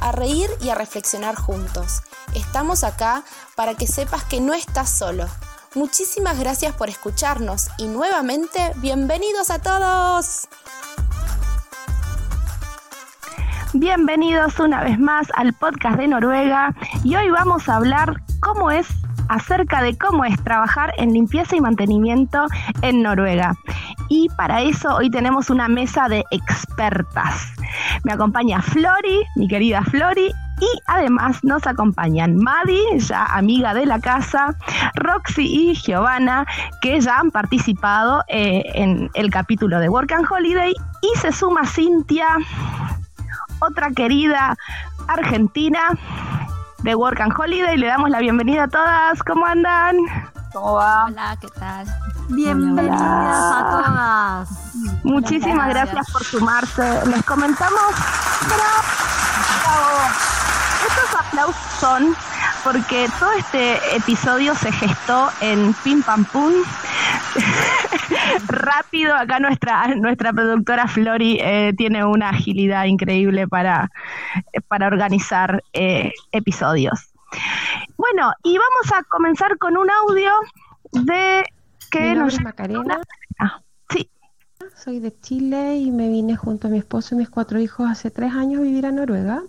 a reír y a reflexionar juntos. Estamos acá para que sepas que no estás solo. Muchísimas gracias por escucharnos y nuevamente bienvenidos a todos. Bienvenidos una vez más al podcast de Noruega y hoy vamos a hablar cómo es acerca de cómo es trabajar en limpieza y mantenimiento en Noruega. Y para eso hoy tenemos una mesa de expertas. Me acompaña Flori, mi querida Flori, y además nos acompañan Madi, ya amiga de la casa, Roxy y Giovanna, que ya han participado eh, en el capítulo de Work and Holiday, y se suma Cintia, otra querida argentina de Work and Holiday. Le damos la bienvenida a todas. ¿Cómo andan? ¿Cómo va? Hola, ¿qué tal? Bienvenidas a todas. Muchísimas gracias. por sumarse. Les comentamos. Estos aplausos son porque todo este episodio se gestó en Pim Pam Pum. Rápido, acá nuestra, nuestra productora Flori eh, tiene una agilidad increíble para, para organizar eh, episodios. Bueno, y vamos a comenzar con un audio de que nos... Macarena. Ah, sí. Soy de Chile y me vine junto a mi esposo y mis cuatro hijos hace tres años a vivir a Noruega.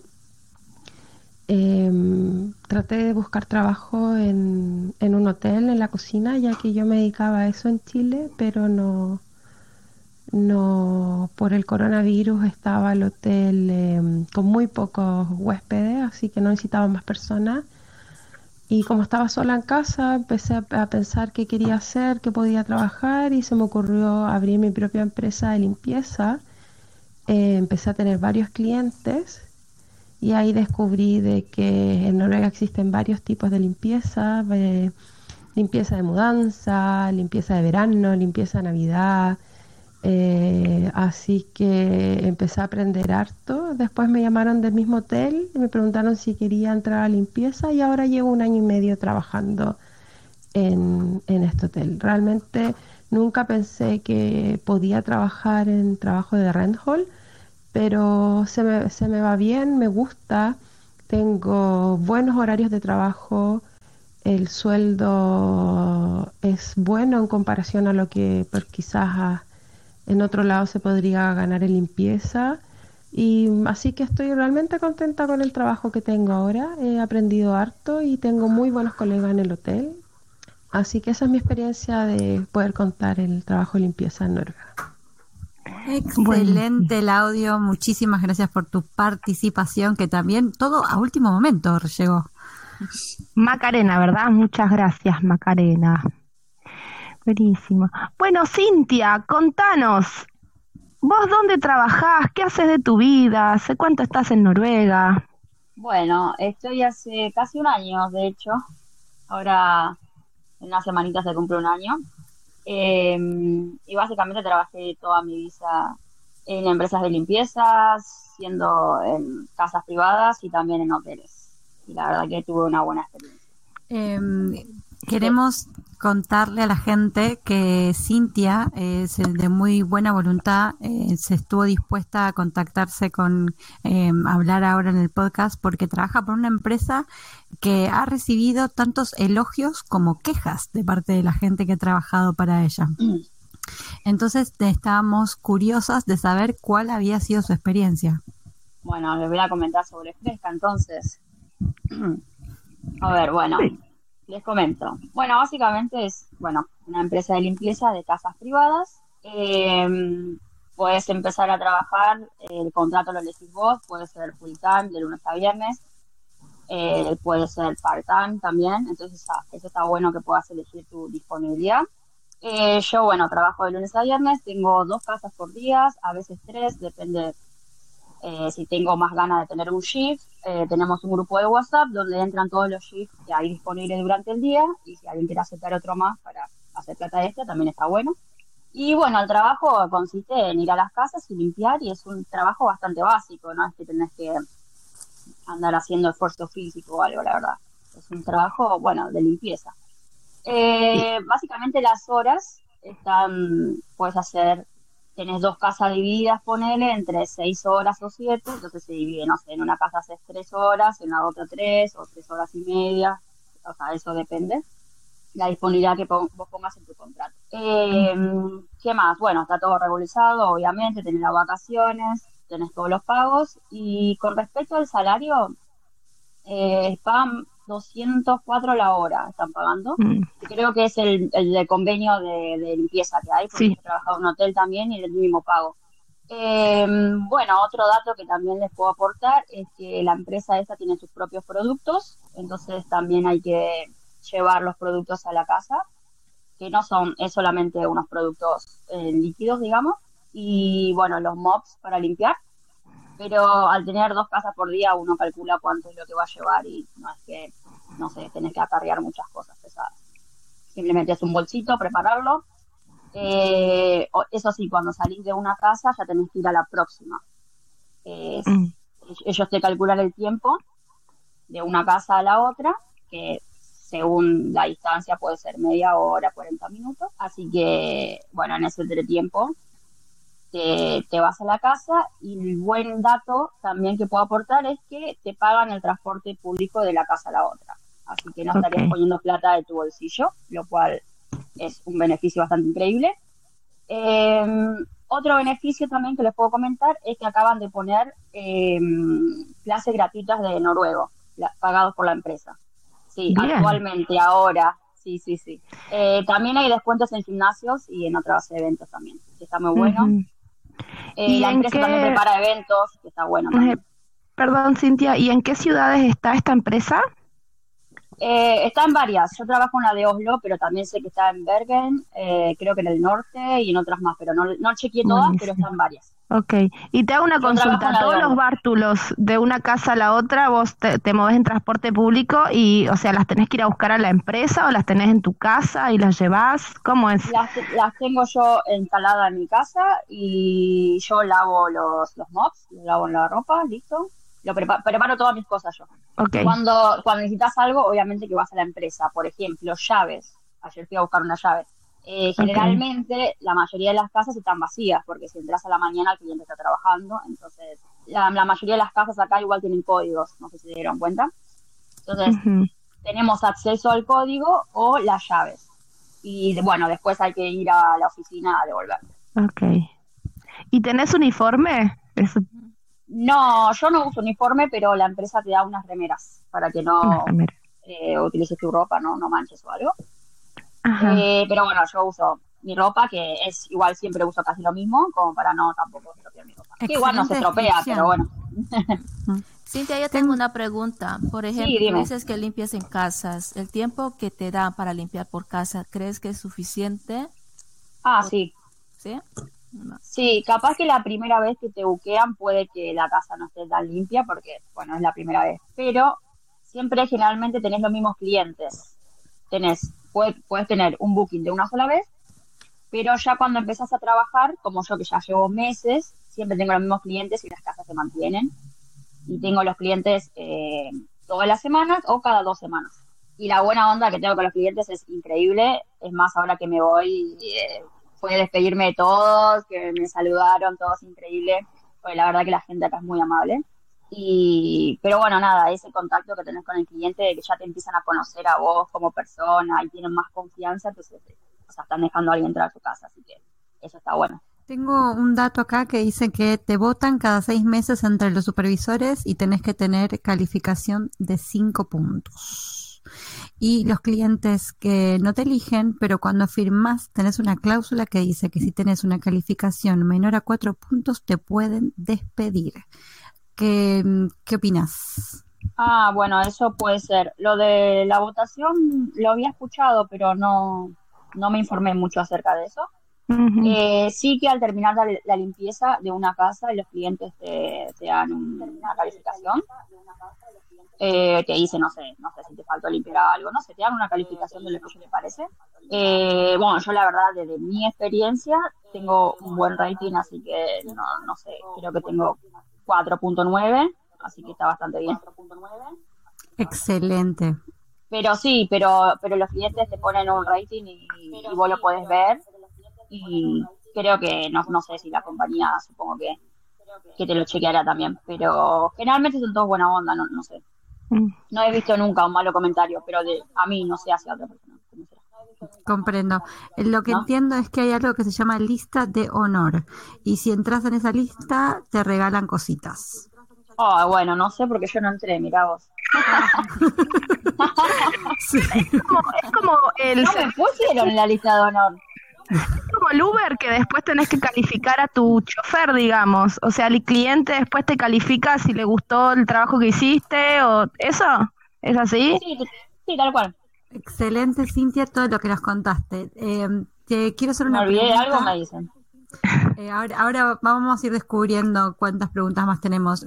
Em, traté de buscar trabajo en, en, un hotel, en la cocina, ya que yo me dedicaba a eso en Chile, pero no, no por el coronavirus estaba el hotel em, con muy pocos huéspedes, así que no necesitaba más personas. Y como estaba sola en casa, empecé a, pensar qué quería hacer, qué podía trabajar y se me ocurrió abrir mi propia empresa de limpieza. Eh, empecé a tener varios clientes y ahí descubrí de que en Noruega existen varios tipos de limpieza, limpieza de mudanza, limpieza de verano, limpieza de Navidad. Eh, así que empecé a aprender harto. Después me llamaron del mismo hotel y me preguntaron si quería entrar a limpieza y ahora llevo un año y medio trabajando en, en este hotel. Realmente nunca pensé que podía trabajar en trabajo de rent hall pero se me, se me va bien, me gusta, tengo buenos horarios de trabajo, el sueldo es bueno en comparación a lo que quizás en otro lado se podría ganar en limpieza. Y así que estoy realmente contenta con el trabajo que tengo ahora. He aprendido harto y tengo muy buenos colegas en el hotel. Así que esa es mi experiencia de poder contar el trabajo de limpieza en Noruega. Excelente el audio, muchísimas gracias por tu participación, que también todo a último momento llegó. Macarena, ¿verdad? Muchas gracias, Macarena. Buenísimo. Bueno, Cintia, contanos, ¿vos dónde trabajás? ¿Qué haces de tu vida? ¿Hace cuánto estás en Noruega? Bueno, estoy hace casi un año, de hecho. Ahora, en una semanita se cumple un año. Em, y básicamente trabajé toda mi vida en empresas de limpieza, siendo en casas privadas y también en hoteles. Y la verdad que tuve una buena experiencia. Em, queremos contarle a la gente que Cintia es de muy buena voluntad, eh, se estuvo dispuesta a contactarse con eh, hablar ahora en el podcast porque trabaja por una empresa que ha recibido tantos elogios como quejas de parte de la gente que ha trabajado para ella. Entonces estábamos curiosas de saber cuál había sido su experiencia. Bueno, les voy a comentar sobre Fresca entonces. a ver, bueno, les comento. Bueno, básicamente es, bueno, una empresa de limpieza de casas privadas. Eh, puedes empezar a trabajar, el contrato lo elegís vos, puede ser full time, de lunes a viernes, eh, puede ser part-time también, entonces eso está bueno que puedas elegir tu disponibilidad. Eh, yo, bueno, trabajo de lunes a viernes, tengo dos casas por día, a veces tres, depende Eh, si tengo más ganas de tener un shift, eh, tenemos un grupo de WhatsApp donde entran todos los shifts que hay disponibles durante el día y si alguien quiere aceptar otro más para hacer plata extra también está bueno. Y bueno, el trabajo consiste en ir a las casas y limpiar y es un trabajo bastante básico, no es que tenés que andar haciendo esfuerzo físico o algo, la verdad. Es un trabajo, bueno, de limpieza. Eh, básicamente las horas están, puedes hacer, tenés dos casas divididas, ponele, entre seis horas o siete, entonces se divide, no sé, en una casa haces tres horas, en la otra tres, o tres horas y media, o sea, eso depende la disponibilidad que vos pongas en tu contrato. Eh, ¿Qué más? Bueno, está todo regularizado, obviamente, tenés las vacaciones, tenés todos los pagos y con respecto al salario, eh, pagan 204 la hora, están pagando. Mm. Creo que es el, el convenio de, limpieza que hay, porque he trabajado en un hotel también y el mínimo pago. Eh, bueno, otro dato que también les puedo aportar es que la empresa esta tiene sus propios productos, entonces también hay que llevar los productos a la casa, que no son, es solamente unos productos eh, líquidos, digamos, y bueno, los mops para limpiar, pero al tener dos casas por día uno calcula cuánto es lo que va a llevar y no es que, no sé, tenés que acarrear muchas cosas pesadas. Simplemente es un bolsito, prepararlo. Eh, eso sí, cuando salís de una casa ya tenés que ir a la próxima. Mm. Ellos te calculan el tiempo de una casa a la otra, que según la distancia puede ser media hora, 40 minutos. Así que, bueno, en ese tiempo te, te, vas a la casa y el buen dato también que puedo aportar es que te pagan el transporte público de la casa a la otra. Así que no estarías poniendo plata de tu bolsillo, lo cual es un beneficio bastante increíble. Em, otro beneficio también que les puedo comentar es que acaban de poner em, clases gratuitas de noruego, pagados por la empresa. Sí, actualmente, ahora. Sí, sí, sí. Eh, también hay descuentos en gimnasios y en otros eventos también, que está muy bueno. Eh, ¿Y la empresa también prepara eventos, que está bueno. Perdón, Cintia, ¿y en qué ciudades está esta empresa? Eh, está en varias. Yo trabajo en la de Oslo, pero también sé que está en Bergen, eh, creo que en el norte y en otras más, pero no, no chequeé todas, pero están varias. Ok, y te hago una consulta. Todos los bártulos de una casa a la otra, vos te, te movés en transporte público y, o sea, ¿las tenés que ir a buscar a la empresa o las tenés en tu casa y las llevas? ¿Cómo es? Las, las tengo yo instaladas en mi casa y yo lavo los, los mops, lavo la ropa, listo lo preparo todas mis cosas yo. Cuando, cuando necesitas algo, obviamente que vas a la empresa. Por ejemplo, llaves. Ayer fui a buscar una llave. Eh, generalmente la mayoría de las casas están vacías porque si entras a la mañana el cliente está trabajando. Entonces, la, mayoría de las casas acá igual tienen códigos. No sé si se dieron cuenta. Entonces, tenemos acceso al código o las llaves. Y bueno, después hay que ir a la oficina a devolver. Ok. ¿Y tenés uniforme? Eso no, yo no uso uniforme, pero la empresa te da unas remeras para que no eh, utilices tu ropa, no, no manches o algo. Eh, pero bueno, yo uso mi ropa, que es igual siempre uso casi lo mismo, como para no tampoco estropear mi ropa. igual no se estropea, pero bueno. Cintia, yo tengo una pregunta. Por ejemplo, dices que limpias en casas. ¿El tiempo que te da para limpiar por casa, crees que es suficiente? Ah, sí. ¿Sí? Sí, capaz que la primera vez que te buquean puede que la casa no esté tan limpia porque, bueno, es la primera vez. Pero siempre generalmente tenés los mismos clientes. Puedes, puedes tener un booking de una sola vez, pero ya cuando empezás a trabajar, como yo que ya llevo meses, siempre tengo los mismos clientes y las casas se mantienen. Y tengo los clientes eh, todas las semanas o cada dos semanas. Y la buena onda que tengo con los clientes es increíble. Es más, ahora que me voy, eh, despedirme de todos, que me saludaron, todos increíble. Pues la verdad que la gente acá es muy amable. Y, pero bueno, nada, ese contacto que tenés con el cliente, de que ya te empiezan a conocer a vos como persona y tienen más confianza, entonces o sea, están dejando a alguien entrar a tu casa, así que eso está bueno. Tengo un dato acá que dice que te votan cada seis meses entre los supervisores y tenés que tener calificación de cinco puntos y los clientes que no te eligen, pero cuando firmas tenés una cláusula que dice que si tenés una calificación menor a cuatro puntos te pueden despedir. ¿Qué, qué opinas? Ah, bueno, eso puede ser. Lo de la votación lo había escuchado, pero no, no me informé mucho acerca de eso. Eh, sí que al terminar la, limpieza de una casa, los clientes te, dan una calificación. Eh, te dice, no sé, no sé si te faltó limpiar algo, no sé, te dan una calificación de lo que te parece. Eh, bueno, yo la verdad, desde mi experiencia, tengo un buen rating, así que no, no sé, creo que tengo 4.9, así que está bastante bien. Excelente. Pero sí, pero, pero los clientes te ponen un rating y, y vos lo podés ver y creo que, no, no sé si la compañía, supongo que, que te lo chequeará también, pero generalmente son todos buena onda, no, no sé. Mm. No he visto nunca un malo comentario, pero de, a mí no sé hacia otra persona. Comprendo. Lo que entiendo es que hay algo que se llama lista de honor y si entras en esa lista te regalan cositas. Oh, bueno, no sé porque yo no entré, mira vos. es, como, es como el... No me pusieron en la lista de honor. Es como el Uber que después tenés que calificar a tu chofer, digamos. O sea, el cliente después te califica si le gustó el trabajo que hiciste o eso. ¿Es así? Sí, tal cual. Excelente, Cintia, todo lo que nos contaste. Eh, te quiero hacer una me olvidé algo, me dicen. Eh, ahora, ahora, vamos a ir descubriendo cuántas preguntas más tenemos.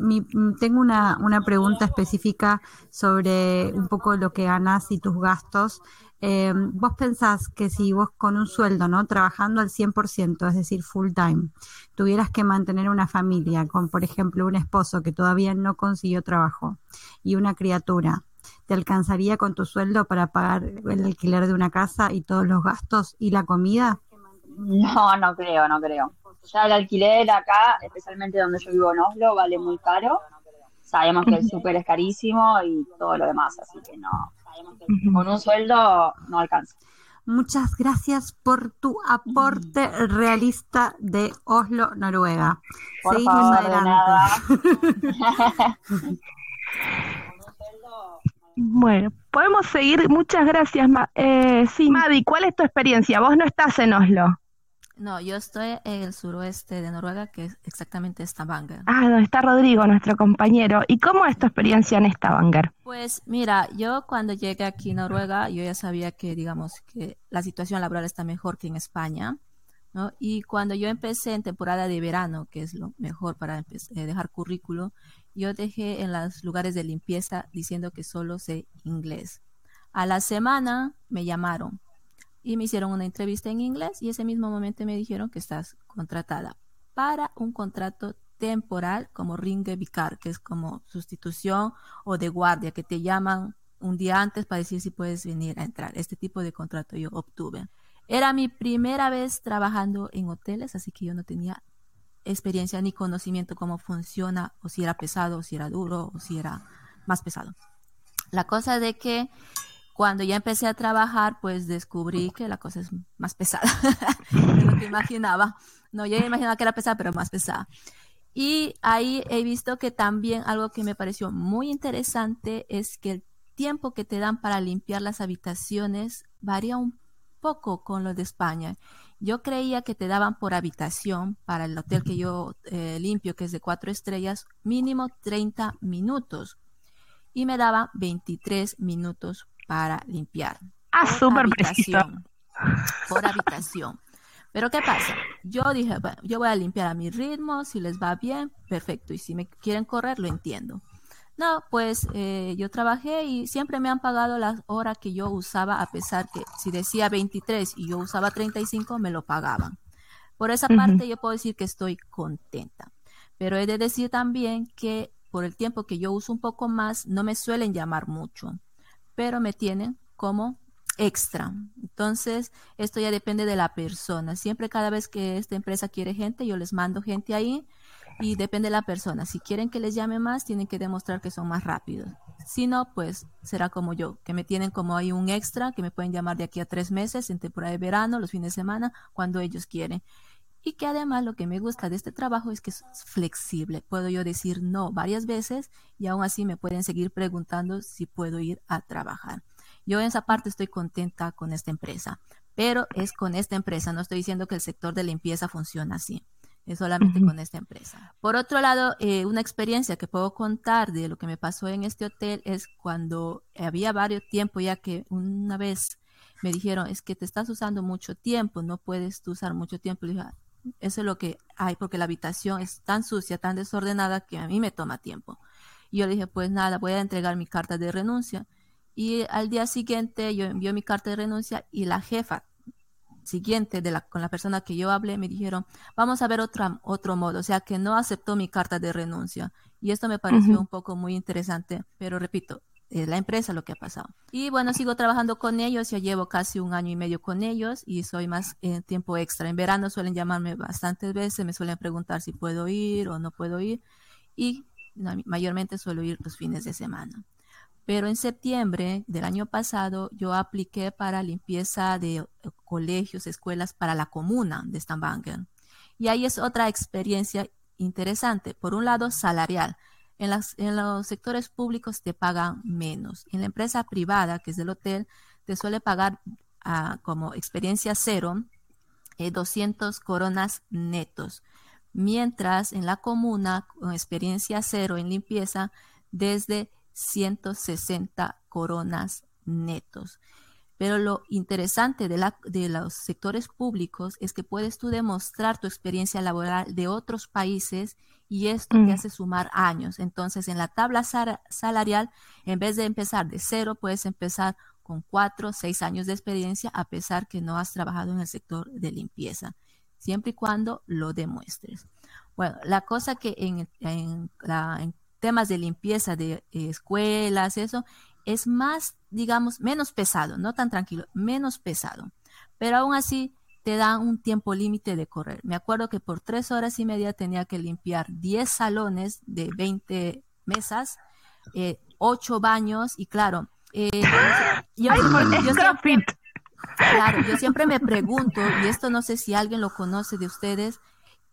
tengo una, una pregunta específica sobre un poco lo que ganas y tus gastos. Eh, vos pensás que si vos con un sueldo, ¿no? Trabajando al 100%, es decir, full time, tuvieras que mantener una familia con, por ejemplo, un esposo que todavía no consiguió trabajo y una criatura, ¿te alcanzaría con tu sueldo para pagar el alquiler de una casa y todos los gastos y la comida? No, no creo, no creo. Ya el alquiler acá, especialmente donde yo vivo en Oslo, vale muy caro. Sabemos que el súper es carísimo y todo lo demás, así que no, con un sueldo no alcanza. Muchas gracias por tu aporte realista de Oslo, Noruega. Por Seguimos adelante. bueno, podemos seguir. Muchas gracias. Eh, sí, Madi, ¿cuál es tu experiencia? Vos no estás en Oslo. No, yo estoy en el suroeste de Noruega, que es exactamente Stavanger. Ah, donde está Rodrigo, nuestro compañero. ¿Y cómo es tu experiencia en Stavanger? Pues mira, yo cuando llegué aquí a Noruega, yo ya sabía que, digamos, que la situación laboral está mejor que en España, ¿no? Y cuando yo empecé en temporada de verano, que es lo mejor para eh, dejar currículo, yo dejé en los lugares de limpieza diciendo que solo sé inglés. A la semana me llamaron y me hicieron una entrevista en inglés y ese mismo momento me dijeron que estás contratada para un contrato temporal como ringe vicar, que es como sustitución o de guardia, que te llaman un día antes para decir si puedes venir a entrar. Este tipo de contrato yo obtuve. Era mi primera vez trabajando en hoteles, así que yo no tenía experiencia ni conocimiento cómo funciona, o si era pesado, o si era duro, o si era más pesado. La cosa de que cuando ya empecé a trabajar, pues descubrí que la cosa es más pesada de lo que imaginaba. No, yo imaginaba que era pesada, pero más pesada. Y ahí he visto que también algo que me pareció muy interesante es que el tiempo que te dan para limpiar las habitaciones varía un poco con lo de España. Yo creía que te daban por habitación para el hotel que yo eh, limpio, que es de cuatro estrellas, mínimo 30 minutos. Y me daba 23 minutos para limpiar. Ah, súper preciso. Por habitación. Pero ¿qué pasa? Yo dije, bueno, yo voy a limpiar a mi ritmo, si les va bien, perfecto. Y si me quieren correr, lo entiendo. No, pues eh, yo trabajé y siempre me han pagado las horas que yo usaba, a pesar que si decía 23 y yo usaba 35, me lo pagaban. Por esa parte yo puedo decir que estoy contenta. Pero he de decir también que por el tiempo que yo uso un poco más, no me suelen llamar mucho pero me tienen como extra. Entonces, esto ya depende de la persona. Siempre cada vez que esta empresa quiere gente, yo les mando gente ahí y depende de la persona. Si quieren que les llame más, tienen que demostrar que son más rápidos. Si no, pues será como yo, que me tienen como ahí un extra, que me pueden llamar de aquí a tres meses, en temporada de verano, los fines de semana, cuando ellos quieren. Y que además lo que me gusta de este trabajo es que es flexible. Puedo yo decir no varias veces y aún así me pueden seguir preguntando si puedo ir a trabajar. Yo en esa parte estoy contenta con esta empresa, pero es con esta empresa. No estoy diciendo que el sector de limpieza funciona así. Es solamente con esta empresa. Por otro lado, eh, una experiencia que puedo contar de lo que me pasó en este hotel es cuando había varios tiempo ya que una vez me dijeron, es que te estás usando mucho tiempo, no puedes usar mucho tiempo. Dije, ah, eso es lo que hay, porque la habitación es tan sucia, tan desordenada, que a mí me toma tiempo. Y yo le dije, pues nada, voy a entregar mi carta de renuncia. Y al día siguiente yo envió mi carta de renuncia y la jefa siguiente de la, con la persona que yo hablé me dijeron, vamos a ver otra, otro modo, o sea que no aceptó mi carta de renuncia. Y esto me pareció un poco muy interesante, pero repito, es la empresa lo que ha pasado. Y bueno, sigo trabajando con ellos, ya llevo casi un año y medio con ellos y soy más en tiempo extra. En verano suelen llamarme bastantes veces, me suelen preguntar si puedo ir o no puedo ir y mayormente suelo ir los fines de semana. Pero en septiembre del año pasado yo apliqué para limpieza de eh, colegios, escuelas para la comuna de Stavanger. Y ahí es otra experiencia interesante. Por un lado, salarial. En, los sectores públicos te pagan menos. En la empresa privada, que es del hotel, te suele pagar ah, como experiencia cero 200 eh, coronas netos. Mientras en la comuna, con experiencia cero en limpieza, desde 160 coronas netos. Pero lo interesante de, la, de, los sectores públicos es que puedes tú demostrar tu experiencia laboral de otros países y esto te mm. hace sumar años. Entonces, en la tabla salarial, en vez de empezar de cero, puedes empezar con cuatro, seis años de experiencia, a pesar que no has trabajado en el sector de limpieza, siempre y cuando lo demuestres. Bueno, la cosa que en, en, la, en temas de limpieza de escuelas, eso, es más, digamos, menos pesado, no tan tranquilo, menos pesado. Pero aún así te dan un tiempo límite de correr. Me acuerdo que por tres horas y media tenía que limpiar 10 salones de 20 mesas, eh, 8 baños y claro, eh, yo, siempre, claro, yo siempre me pregunto, y esto no sé si alguien lo conoce de ustedes,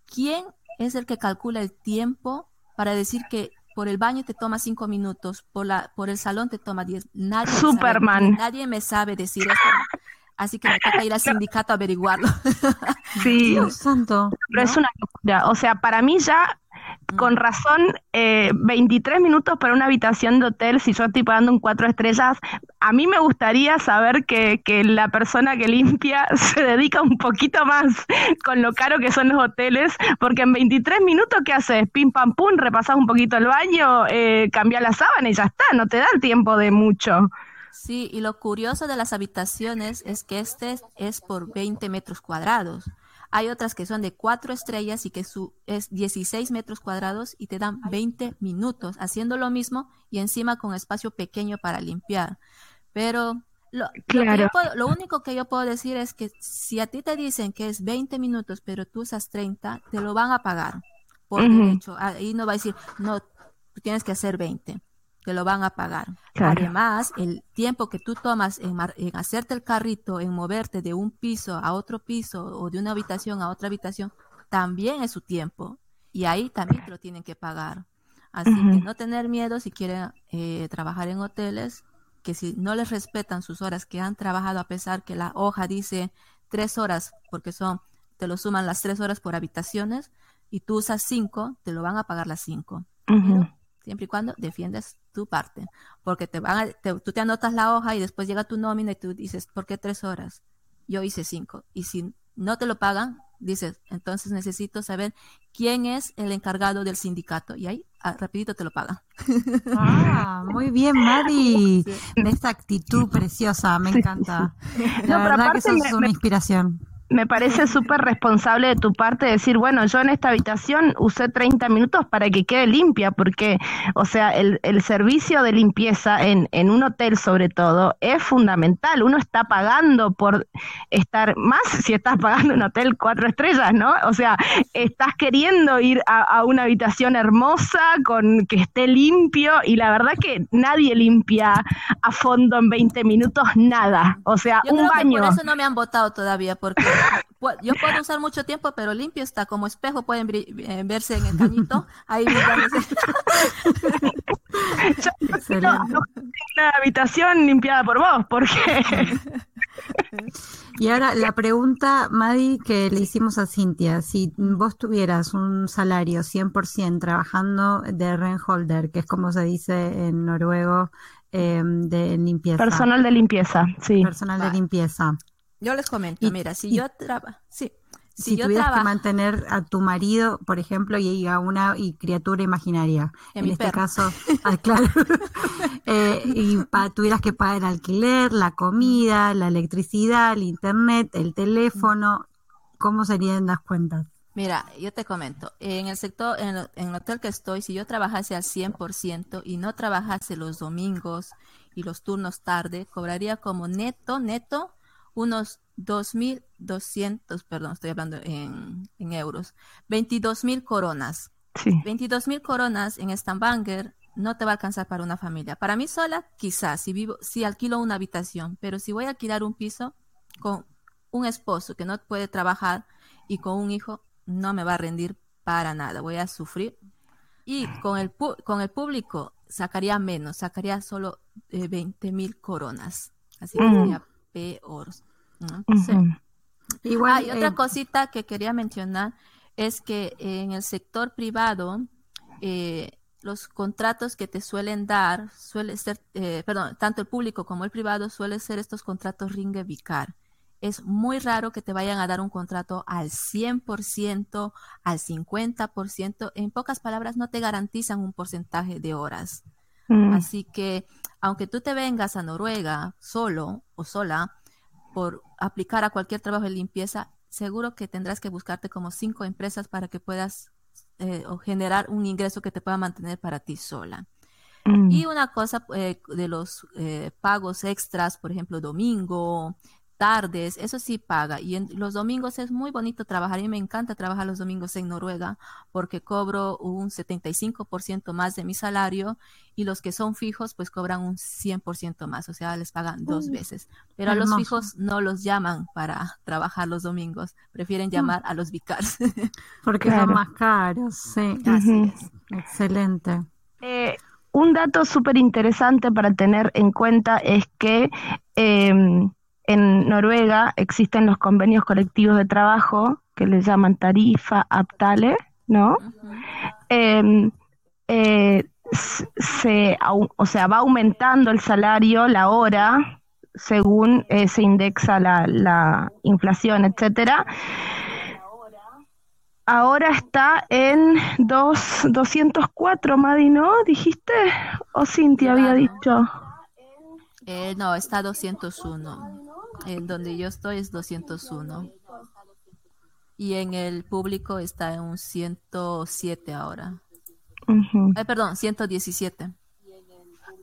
¿quién es el que calcula el tiempo para decir que por el baño te toma cinco minutos, por la, por el salón te toma diez. Nadie Superman. nadie me sabe decir eso. Así que me toca ir al sindicato a averiguarlo. Sí, santo. Pero es una locura. O sea, para mí ya con razón, eh, 23 minutos para una habitación de hotel, si yo estoy pagando un cuatro estrellas, a mí me gustaría saber que, que, la persona que limpia se dedica un poquito más con lo caro que son los hoteles, porque en 23 minutos, ¿qué haces? Pim pam pum, repasas un poquito el baño, eh, cambia la sábana y ya está, no te da el tiempo de mucho. Sí, y lo curioso de las habitaciones es que este es por 20 metros cuadrados. Hay otras que son de cuatro estrellas y que su, es 16 metros cuadrados y te dan 20 minutos haciendo lo mismo y encima con espacio pequeño para limpiar. Pero lo, lo, único que yo puedo decir es que si a ti te dicen que es 20 minutos, pero tú usas 30, te lo van a pagar por derecho. Ahí no va a decir, no, tú tienes que hacer 20 te lo van a pagar. Además, el tiempo que tú tomas en, hacerte el carrito, en moverte de un piso a otro piso o de una habitación a otra habitación, también es su tiempo. Y ahí también te lo tienen que pagar. Así que no tener miedo si quieren eh, trabajar en hoteles, que si no les respetan sus horas que han trabajado, a pesar que la hoja dice tres horas, porque son, te lo suman las tres horas por habitaciones, y tú usas cinco, te lo van a pagar las cinco siempre y cuando defiendas tu parte, porque te van a, tú te anotas la hoja y después llega tu nómina y tú dices, ¿por qué tres horas? Yo hice cinco. Y si no te lo pagan, dices, entonces necesito saber quién es el encargado del sindicato. Y ahí ah, rapidito te lo pagan. Ah, muy bien, Mari. Esta actitud preciosa, me encanta. La verdad que sos es una inspiración me parece súper responsable de tu parte decir, bueno, yo en esta habitación usé 30 minutos para que quede limpia, porque, o sea, el, el servicio de limpieza en, en, un hotel sobre todo es fundamental. Uno está pagando por estar más si estás pagando un hotel cuatro estrellas, ¿no? O sea, estás queriendo ir a, a una habitación hermosa, con que esté limpio, y la verdad que nadie limpia a fondo en 20 minutos nada. O sea, un baño. por eso no me han votado todavía, porque yo puedo usar mucho tiempo, pero limpio está como espejo, pueden eh, verse en el cañito. Ahí la habitación limpiada por vos, porque... Y ahora la pregunta, Madi, que le hicimos a Cintia, si vos tuvieras un salario 100% trabajando de renholder, que es como se dice en noruego, em, de limpieza. Personal de limpieza, sí. Personal de limpieza. Yo les comento, mira, si yo trabajo, sí, si, tuvieras que mantener a tu marido, por ejemplo, y a una y criatura imaginaria, en, este caso, ah, claro, eh, y tuvieras que pagar el alquiler, la comida, la electricidad, el internet, el teléfono, ¿cómo serían las cuentas? Mira, yo te comento, en el sector, en, en el hotel que estoy, si yo trabajase al 100% y no trabajase los domingos y los turnos tarde, cobraría como neto, neto, unos 2.200, perdón, estoy hablando en, en euros, 22.000 coronas. Sí. 22.000 coronas en Stambanger no te va a alcanzar para una familia. Para mí sola, quizás, si vivo, si alquilo una habitación, pero si voy a alquilar un piso con un esposo que no puede trabajar y con un hijo, no me va a rendir para nada, voy a sufrir. Y con el, con el público sacaría menos, sacaría solo eh, 20 mil coronas. Así que mm. sería peor. Igual, Hay otra eh, cosita que quería mencionar es que en el sector privado eh, los contratos que te suelen dar suele ser, eh, perdón, tanto el público como el privado suelen ser estos contratos ringue vicar. Es muy raro que te vayan a dar un contrato al 100%, al 50%. En pocas palabras, no te garantizan un porcentaje de horas. Mm. Así que, aunque tú te vengas a Noruega solo o sola, por aplicar a cualquier trabajo de limpieza, seguro que tendrás que buscarte como cinco empresas para que puedas eh, o generar un ingreso que te pueda mantener para ti sola. Mm. Y una cosa eh, de los eh, pagos extras, por ejemplo, domingo, tardes, eso sí paga. Y en los domingos es muy bonito trabajar. A mí me encanta trabajar los domingos en Noruega porque cobro un 75% más de mi salario y los que son fijos pues cobran un 100% más, o sea, les pagan dos veces. Pero a los fijos no los llaman para trabajar los domingos, prefieren mm. llamar a los vicars. Porque son más caros, sí. Así es. Excelente. Eh, un dato súper interesante para tener en cuenta es que eh, en Noruega existen los convenios colectivos de trabajo que le llaman tarifa aptale, ¿no? Em, eh, se, o sea, va aumentando el salario, la hora, según eh, se indexa la, la inflación, etcétera. Ahora está en dos, 204, Madi, ¿no? ¿Dijiste? ¿O Cintia había dicho? Eh, no, está 201. En donde yo estoy es 201. Y en el público está en un 107 ahora. perdón, 117.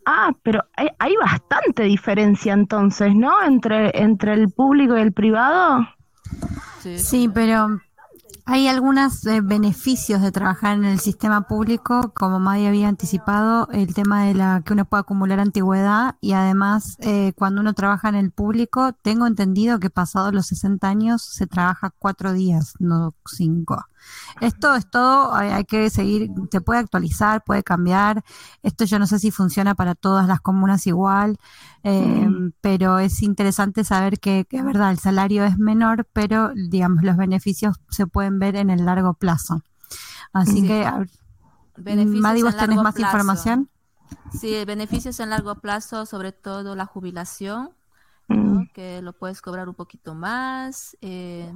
Ah, pero hay, bastante diferencia entonces, ¿no? Entre, entre el público y el privado. sí pero hay algunos eh, beneficios de trabajar en el sistema público, como Madi había anticipado, el tema de la que uno puede acumular antigüedad y además eh, cuando uno trabaja en el público, tengo entendido que pasados los 60 años se trabaja cuatro días, no cinco. Esto es todo, hay, que seguir, se puede actualizar, puede cambiar. Esto yo no sé si funciona para todas las comunas igual, eh, pero es interesante saber que, es verdad, el salario es menor, pero digamos, los beneficios se pueden ver en el largo plazo. Así que, Madi, ¿vos tenés más información? Sí, beneficios en largo plazo, sobre todo la jubilación, mm. que lo puedes cobrar un poquito más. Eh,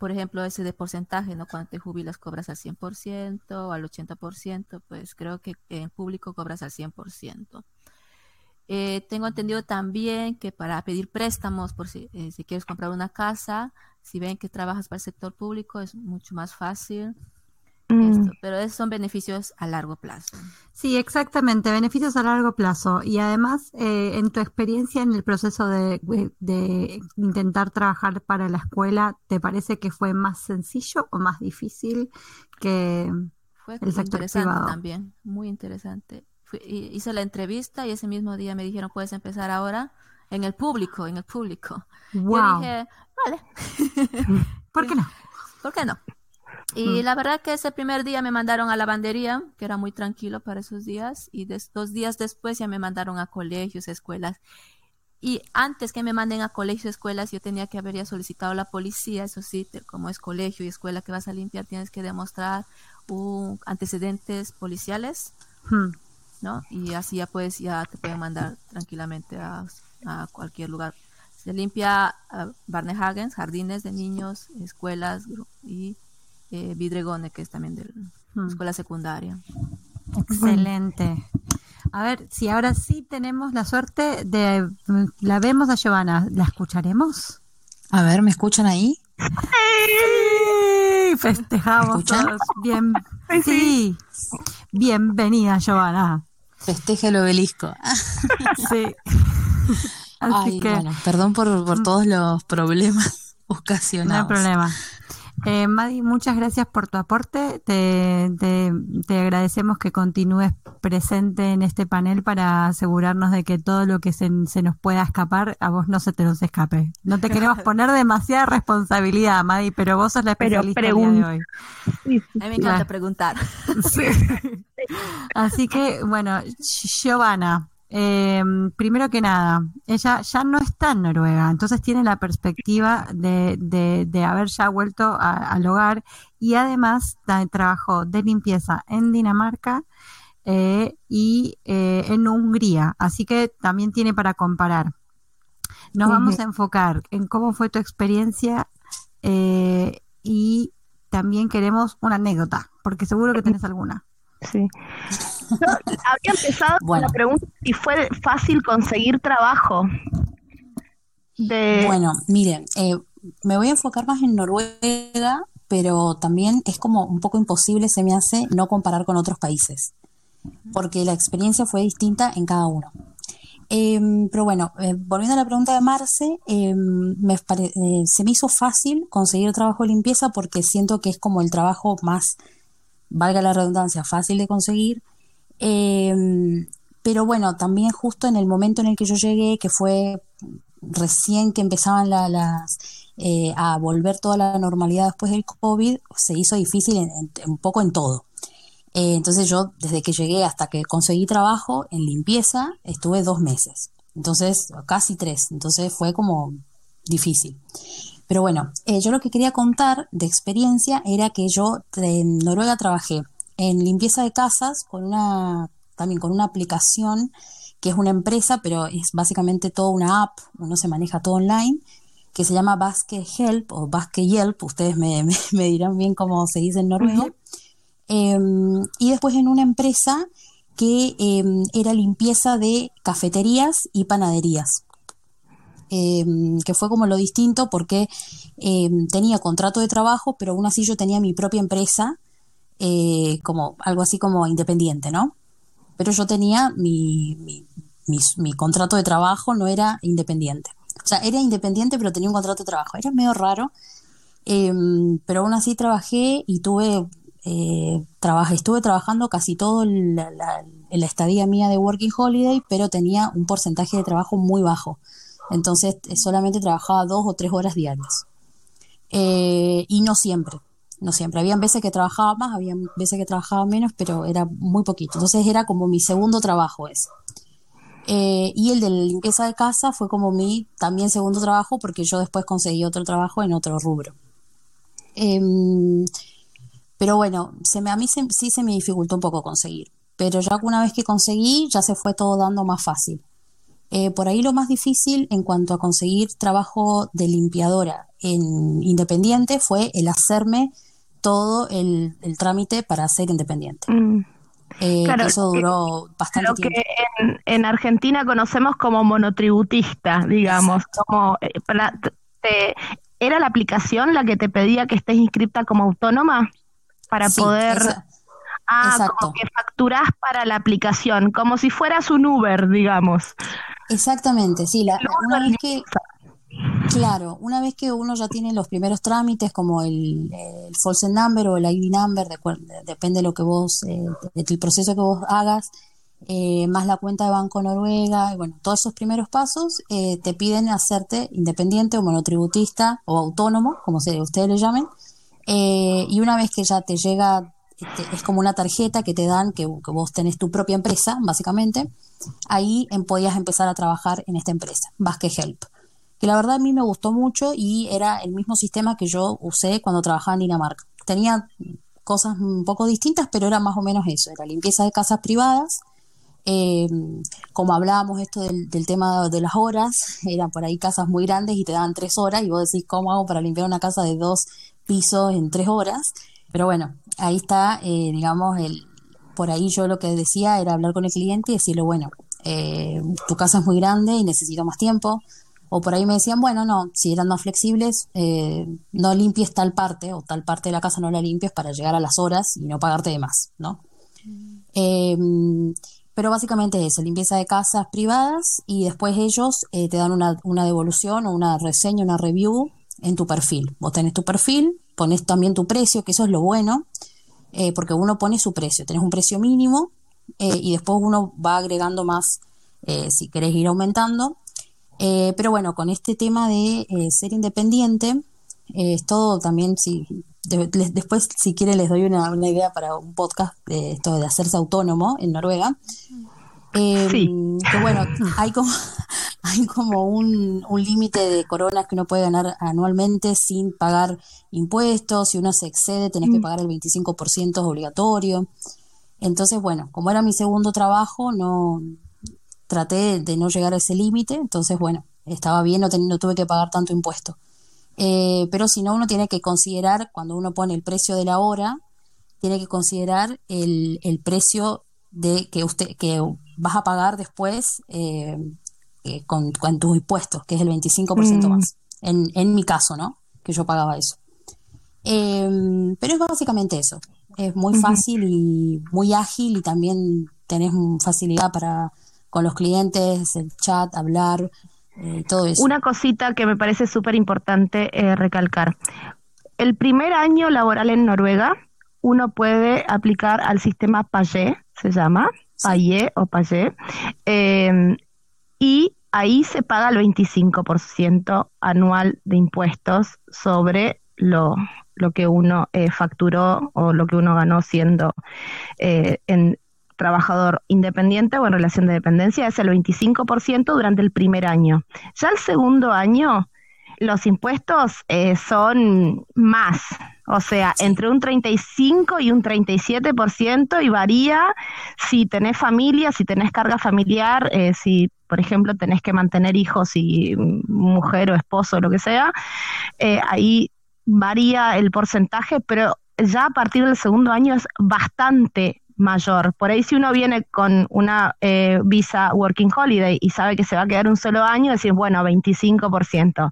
por ejemplo, ese de porcentaje, ¿no? Cuando te jubilas cobras al 100% o al 80%, pues creo que en público cobras al 100%. Eh, tengo entendido también que para pedir préstamos, por si, eh, si quieres comprar una casa, si ven que trabajas para el sector público, es mucho más fácil. Son beneficios a largo plazo. Sí, exactamente, beneficios a largo plazo. Y además, eh, en tu experiencia en el proceso de, intentar trabajar para la escuela, ¿te parece que fue más sencillo o más difícil que fue el sector interesante también, muy interesante. hice la entrevista y ese mismo día me dijeron, puedes empezar ahora en el público, en el público. Yo dije, vale. ¿Por qué no? ¿Por qué no? Y la verdad que ese primer día me mandaron a lavandería, que era muy tranquilo para esos días, y dos días después ya me mandaron a colegios, escuelas. Y antes que me manden a colegios, escuelas, yo tenía que haber ya solicitado a la policía, eso sí, como es colegio y escuela que vas a limpiar, tienes que demostrar antecedentes policiales. ¿no? Y así ya puedes, ya te pueden mandar tranquilamente a, cualquier lugar. Se limpia uh, Barnehagen, jardines de niños, escuelas y eh, Vidregone, que es también de la hmm. escuela secundaria. Excelente. A ver, si ahora sí tenemos la suerte de la vemos a Giovanna, ¿la escucharemos? A ver, ¿me escuchan ahí? Sí, festejamos todos. Bien, sí. Bienvenida, Giovanna. Festeja el obelisco. sí. Así que, bueno, perdón por, por todos los problemas ocasionados. No hay problema. Eh, Madi, muchas gracias por tu aporte. Te, te, agradecemos que continúes presente en este panel para asegurarnos de que todo lo que se, nos pueda escapar, a vos no se te nos escape. No te queremos poner demasiada responsabilidad, Madi, pero vos sos la especialista de hoy. A mí me encanta preguntar. Así que, bueno, Giovanna, eh, primero que nada, ella ya no está en Noruega, entonces tiene la perspectiva de, de, haber ya vuelto al hogar y además trabajó de limpieza en Dinamarca eh, y eh, en Hungría, así que también tiene para comparar. Nos vamos a enfocar en cómo fue tu experiencia eh, y también queremos una anécdota, porque seguro que tenés alguna. Sí. había empezado con la pregunta si fue fácil conseguir trabajo. De... Bueno, miren, eh, me voy a enfocar más en Noruega, pero también es como un poco imposible, se me hace, no comparar con otros países, porque la experiencia fue distinta en cada uno. Em, pero bueno, eh, volviendo a la pregunta de Marce, em, me eh, se me hizo fácil conseguir trabajo de limpieza porque siento que es como el trabajo más, valga la redundancia, fácil de conseguir Em, pero bueno, también justo en el momento en el que yo llegué, que fue recién que empezaban las, eh, a volver toda la normalidad después del COVID, se hizo difícil un poco en todo. Eh, entonces yo, desde que llegué hasta que conseguí trabajo en limpieza, estuve dos meses. Entonces, casi tres. Entonces fue como difícil. Pero bueno, eh, yo lo que quería contar de experiencia era que yo en Noruega trabajé en limpieza de casas con una, también con una aplicación que es una empresa, pero es básicamente toda una app, uno se maneja todo online, que se llama Basket Help o Basket Yelp, ustedes me, dirán bien cómo se dice en noruego. Em, y después en una empresa que em, era limpieza de cafeterías y panaderías. Em, que fue como lo distinto porque tenía contrato de trabajo, pero aún así yo tenía mi propia empresa eh, como algo así como independiente, ¿no? Pero yo tenía mi, mi, contrato de trabajo, no era independiente. O sea, era independiente, pero tenía un contrato de trabajo. Era medio raro, em, pero aún así trabajé y tuve, eh, trabajé, estuve trabajando casi todo la, la, estadía mía de Working Holiday, pero tenía un porcentaje de trabajo muy bajo. Entonces eh, solamente trabajaba dos o tres horas diarias. y no siempre no siempre. Habían veces que trabajaba más, había veces que trabajaba menos, pero era muy poquito. Entonces era como mi segundo trabajo ese. Eh, y el de la limpieza de casa fue como mi también segundo trabajo porque yo después conseguí otro trabajo en otro rubro. Em, pero bueno, se me, a mí sí se me dificultó un poco conseguir. Pero ya una vez que conseguí, ya se fue todo dando más fácil. Eh, por ahí lo más difícil en cuanto a conseguir trabajo de limpiadora en Independiente fue el hacerme todo el, trámite para ser independiente. Mm. Eh, eso duró bastante tiempo. que en, Argentina conocemos como monotributista, digamos. Como, eh, ¿Era la aplicación la que te pedía que estés inscripta como autónoma para poder... ah, como que facturás para la aplicación, como si fueras un Uber, digamos. Exactamente, sí. La, una vez que, Claro, una vez que uno ya tiene los primeros trámites como el, el false number o el ID number, depende de lo que vos, eh, del proceso que vos hagas, eh, más la cuenta de Banco Noruega, y bueno, todos esos primeros pasos eh, te piden hacerte independiente o monotributista o autónomo, como se, ustedes le llamen, y una vez que ya te llega, es como una tarjeta que te dan, que, vos tenés tu propia empresa, básicamente, ahí em, podías empezar a trabajar en esta empresa, Basque Help que la verdad a mí me gustó mucho y era el mismo sistema que yo usé cuando trabajaba en Dinamarca. Tenía cosas un poco distintas, pero era más o menos eso, era limpieza de casas privadas Eh, como hablábamos esto del, tema de las horas, eran por ahí casas muy grandes y te daban tres horas y vos decís, ¿cómo hago para limpiar una casa de dos pisos en tres horas? Pero bueno, ahí está, eh, digamos, el, por ahí yo lo que decía era hablar con el cliente y decirle, bueno, eh, tu casa es muy grande y necesito más tiempo. O por ahí me decían, bueno, no, si eran más flexibles, no limpies tal parte o tal parte de la casa no la limpies para llegar a las horas y no pagarte de más, ¿no? Mm. Pero básicamente eso, limpieza de casas privadas y después ellos eh, te dan una, una, devolución o una reseña, una review en tu perfil. Vos tenés tu perfil, pones también tu precio, que eso es lo bueno, eh, porque uno pone su precio. Tenés un precio mínimo eh, y después uno va agregando más si querés ir aumentando. pero bueno, con este tema de ser independiente, es todo también, si después, si quieren, les doy una, idea para un podcast de esto de hacerse autónomo en Noruega. Eh, Que bueno, hay como, hay como un, un límite de coronas que uno puede ganar anualmente sin pagar impuestos. Si uno se excede, tenés que mm. pagar el 25% obligatorio. Entonces, bueno, como era mi segundo trabajo, no traté de no llegar a ese límite. Entonces, bueno, estaba bien, no, no tuve que pagar tanto impuesto. Eh, pero si no, uno tiene que considerar, cuando uno pone el precio de la hora, tiene que considerar el, el precio de que usted que vas a pagar después eh, eh, con, tus impuestos, que es el 25% mm. más. En, en mi caso, ¿no? Que yo pagaba eso. Em, pero es básicamente eso. Es muy fácil y muy ágil y también tenés facilidad para con los clientes, el chat, hablar, eh, Una cosita que me parece súper importante recalcar. El primer año laboral en Noruega, uno puede aplicar al sistema PAYE, se llama, PAYE o PAYE, em, y ahí se paga el 25% anual de impuestos sobre lo, lo que uno eh, facturó o lo que uno ganó siendo en, trabajador independiente o en relación de dependencia es el 25% durante el primer año. Ya el segundo año, los impuestos eh, son más, o sea, entre un 35 y un 37% y varía si tenés familia, si tenés carga familiar, eh, si por ejemplo tenés que mantener hijos y mujer o esposo o lo que sea, eh, ahí varía el porcentaje, pero ya a partir del segundo año es bastante mayor. Por ahí si uno viene con una eh, visa Working Holiday y sabe que se va a quedar un solo año, decir, bueno, 25%.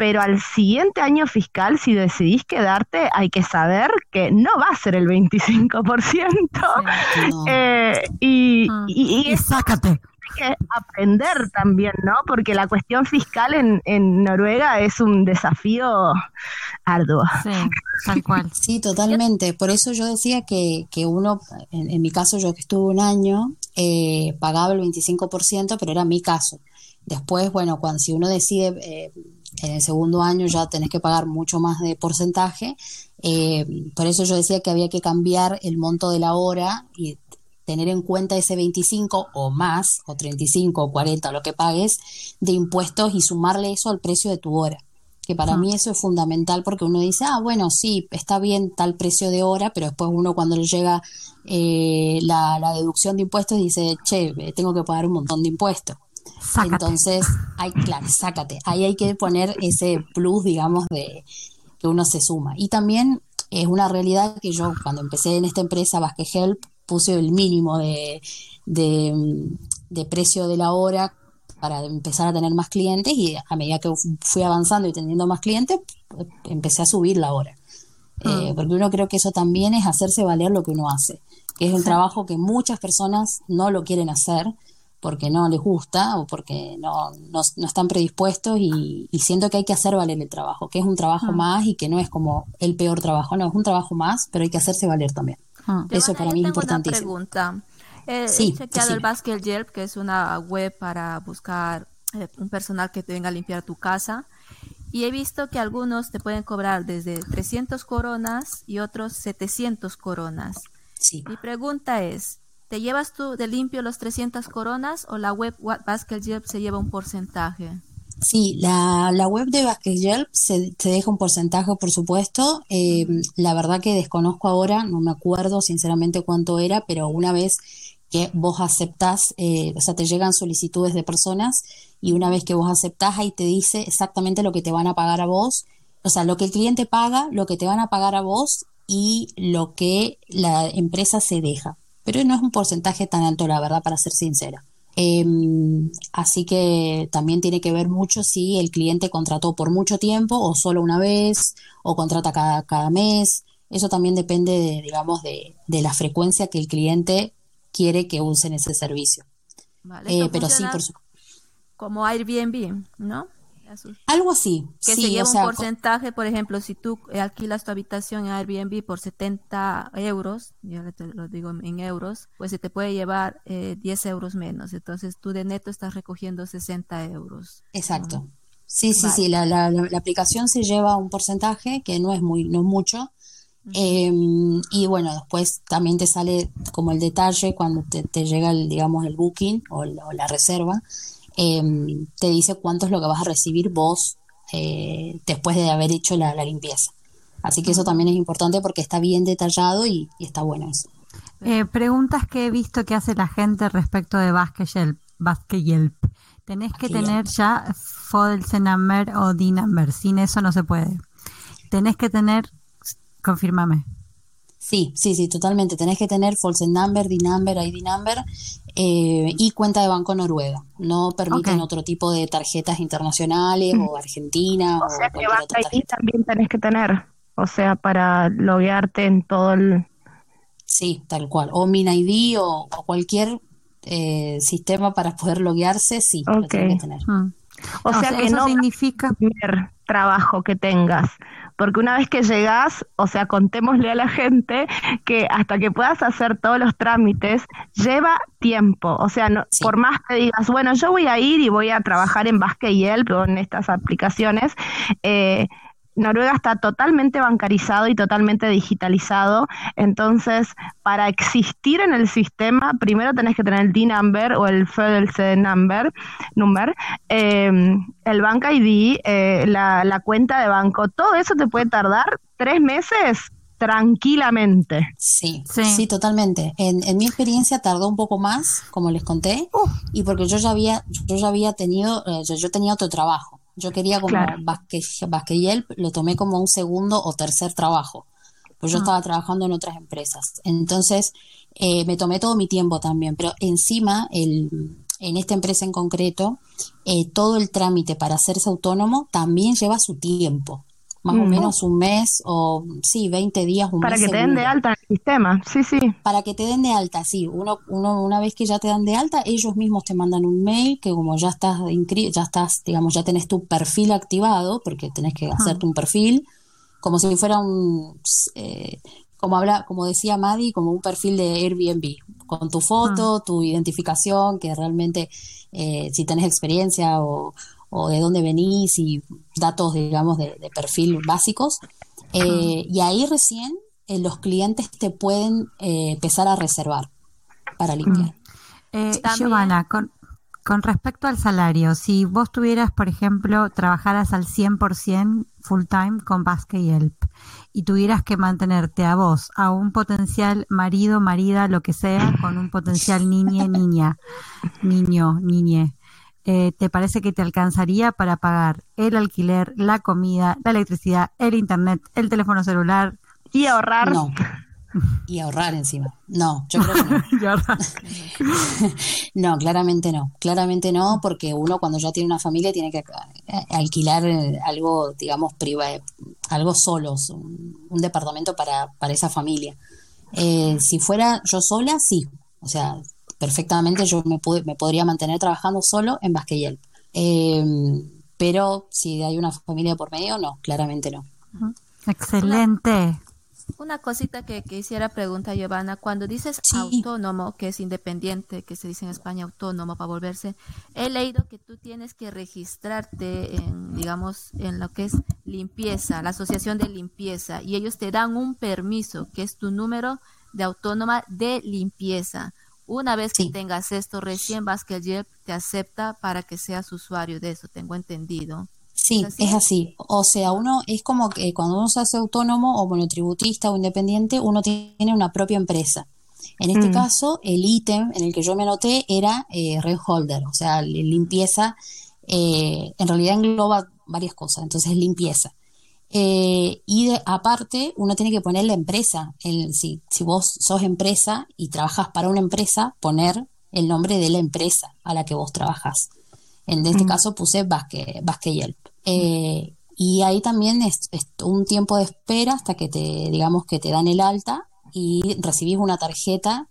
Pero al siguiente año fiscal, si decidís quedarte, hay que saber que no va a ser el 25%. eh, y, ah. y, y, sácate que aprender también, ¿no? Porque la cuestión fiscal en, en Noruega es un desafío arduo. Sí, tal cual. Sí, totalmente. Por eso yo decía que, que uno, en, mi caso yo que estuve un año, eh, pagaba el 25%, pero era mi caso. Después, bueno, cuando si uno decide eh, en el segundo año ya tenés que pagar mucho más de porcentaje, eh, por eso yo decía que había que cambiar el monto de la hora y tener en cuenta ese 25 o más, o 35 o 40, lo que pagues de impuestos y sumarle eso al precio de tu hora. Que para mí eso es fundamental porque uno dice, ah, bueno, sí, está bien tal precio de hora, pero después uno cuando le llega eh, la, deducción de impuestos dice, che, tengo que pagar un montón de impuestos. Entonces, hay, claro, sácate. Ahí hay que poner ese plus, digamos, de que uno se suma. Y también es una realidad que yo cuando empecé en esta empresa, Basque Help, puse el mínimo de, de, precio de la hora para empezar a tener más clientes y a medida que fui avanzando y teniendo más clientes, empecé a subir la hora. Eh, ah. porque uno creo que eso también es hacerse valer lo que uno hace, que es un trabajo que muchas personas no lo quieren hacer porque no les gusta o porque no, no, están predispuestos y, siento que hay que hacer valer el trabajo, que es un trabajo ah. más y que no es como el peor trabajo, no, es un trabajo más, pero hay que hacerse valer también. Ah. Eso para mí es importante. pregunta. he chequeado el Basket Yelp, que es una web para buscar eh, un personal que te venga a limpiar tu casa. Y he visto que algunos te pueden cobrar desde 300 coronas y otros 700 coronas. Mi pregunta es, ¿te llevas tú de limpio los 300 coronas o la web Basket Yelp se lleva un porcentaje? Sí, la, la web de Basket Yelp se, deja un porcentaje, por supuesto. Eh, la verdad que desconozco ahora, no me acuerdo sinceramente cuánto era, pero una vez que vos aceptás, eh, o sea, te llegan solicitudes de personas y una vez que vos aceptás ahí te dice exactamente lo que te van a pagar a vos, o sea, lo que el cliente paga, lo que te van a pagar a vos y lo que la empresa se deja. Pero no es un porcentaje tan alto, la verdad, para ser sincera. Em, así que también tiene que ver mucho si el cliente contrató por mucho tiempo o solo una vez o contrata cada, cada mes. Eso también depende, de, digamos, de, de la frecuencia que el cliente quiere que usen ese servicio. Eh, pero sí, por su... Como Airbnb, ¿no? Algo así. Que se lleva un porcentaje, por ejemplo, si tú alquilas tu habitación en Airbnb por 70 euros, yo te lo digo en euros, pues se te puede llevar eh, 10 euros menos. Entonces tú de neto estás recogiendo 60 euros. Exacto. Sí, sí, sí, la, la, la, aplicación se lleva un porcentaje que no es muy, no es mucho, Em, y bueno, después también te sale como el detalle cuando te, llega el, digamos, el booking o, la reserva, em, te dice cuánto es lo que vas a recibir vos eh, después de haber hecho la, limpieza. Así que eso también es importante porque está bien detallado y, está bueno eso. Eh, preguntas que he visto que hace la gente respecto de Basque Yelp. Tenés que tener ya FODLC number o D number. Sin eso no se puede. Tenés que tener Confírmame. Sí, sí, sí, totalmente. Tenés que tener false number, D number, ID number eh, y cuenta de banco noruega. No permiten otro tipo de tarjetas internacionales o argentina. O, sea que ID también tenés que tener. O sea, para loguearte en todo el. Sí, tal cual. O MinID o, o cualquier eh, sistema para poder loguearse, sí, lo tenés que tener. Mm. O, sea, que no significa primer trabajo que tengas porque una vez que llegas, o sea, contémosle a la gente que hasta que puedas hacer todos los trámites, lleva tiempo, o sea, no, por más que digas, bueno, yo voy a ir y voy a trabajar en Basque y Help o en estas aplicaciones, eh, Noruega está totalmente bancarizado y totalmente digitalizado, entonces para existir en el sistema, primero tenés que tener el D-Number o el FEDELC number, number em, el Bank ID, eh, la, cuenta de banco, todo eso te puede tardar tres meses tranquilamente. Sí, sí, totalmente. En, en, mi experiencia tardó un poco más, como les conté, y porque yo ya había, yo ya había tenido, eh, yo tenía otro trabajo. Yo quería como Basque, Yelp, lo tomé como un segundo o tercer trabajo, pues yo ah. estaba trabajando en otras empresas. Entonces, eh, me tomé todo mi tiempo también, pero encima, el, en esta empresa en concreto, eh, todo el trámite para hacerse autónomo también lleva su tiempo más o menos un mes o sí, 20 días, un Para mes. Para que te den de alta el sistema, sí, sí. Para que te den de alta, sí. Uno, uno, una vez que ya te dan de alta, ellos mismos te mandan un mail que como ya estás, ya estás, digamos, ya tenés tu perfil activado, porque tenés que hacerte un perfil, como si fuera un, eh, como habla, como decía Madi, como un perfil de Airbnb, con tu foto, tu identificación, que realmente eh, si tenés experiencia o, o de dónde venís y datos, digamos, de, perfil básicos. Eh, y ahí recién eh, los clientes te pueden eh, empezar a reservar para limpiar. Giovanna, con, con respecto al salario, si vos tuvieras, por ejemplo, trabajaras al 100% full time con Basque y Help y tuvieras que mantenerte a vos, a un potencial marido, marida, lo que sea, con un potencial niñe, niña, niño, niñe, eh, ¿te parece que te alcanzaría para pagar el alquiler, la comida, la electricidad, el internet, el teléfono celular y ahorrar? No. Y ahorrar encima. No, yo creo que no. no, claramente no. Claramente no, porque uno cuando ya tiene una familia tiene que eh, alquilar eh, algo, digamos, privado, algo solos, un, departamento para, para esa familia. si fuera yo sola, sí. O sea, perfectamente yo me, pude, me podría mantener trabajando solo en Basque eh, pero si hay una familia por medio, no, claramente no. Excelente. Una, cosita que, quisiera preguntar, Giovanna, cuando dices autónomo, que es independiente, que se dice en España autónomo para volverse, he leído que tú tienes que registrarte en, digamos, en lo que es limpieza, la asociación de limpieza, y ellos te dan un permiso, que es tu número de autónoma de limpieza. Una vez que tengas esto, recién vas que el te acepta para que seas usuario de eso, tengo entendido. Sí, ¿Es así? O sea, uno es como que cuando uno se hace autónomo o monotributista o independiente, uno tiene una propia empresa. En este mm. caso, el ítem en el que yo me anoté era eh, holder, o sea, limpieza, eh, en realidad engloba varias cosas, entonces limpieza. Eh, y de, aparte, uno tiene que poner la empresa. El, si, si vos sos empresa y trabajas para una empresa, poner el nombre de la empresa a la que vos trabajas. En este mm. caso puse Basque, Basque Yelp. Eh, y ahí también es, un tiempo de espera hasta que te, digamos, que te dan el alta y recibís una tarjeta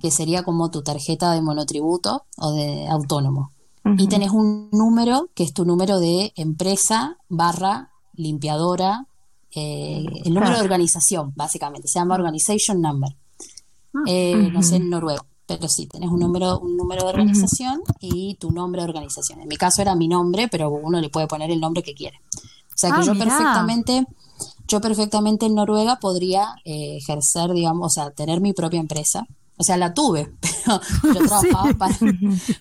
que sería como tu tarjeta de monotributo o de autónomo. Y tenés un número que es tu número de empresa barra limpiadora, eh, el número de organización, básicamente, se llama Organization Number. Ah, eh, no sé en noruego, pero sí, tenés un número, un número de organización y tu nombre de organización. En mi caso era mi nombre, pero uno le puede poner el nombre que quiere. O sea que ah, yo perfectamente, yo perfectamente en Noruega podría eh, ejercer, digamos, o sea, tener mi propia empresa. O sea, la tuve, pero yo trabajaba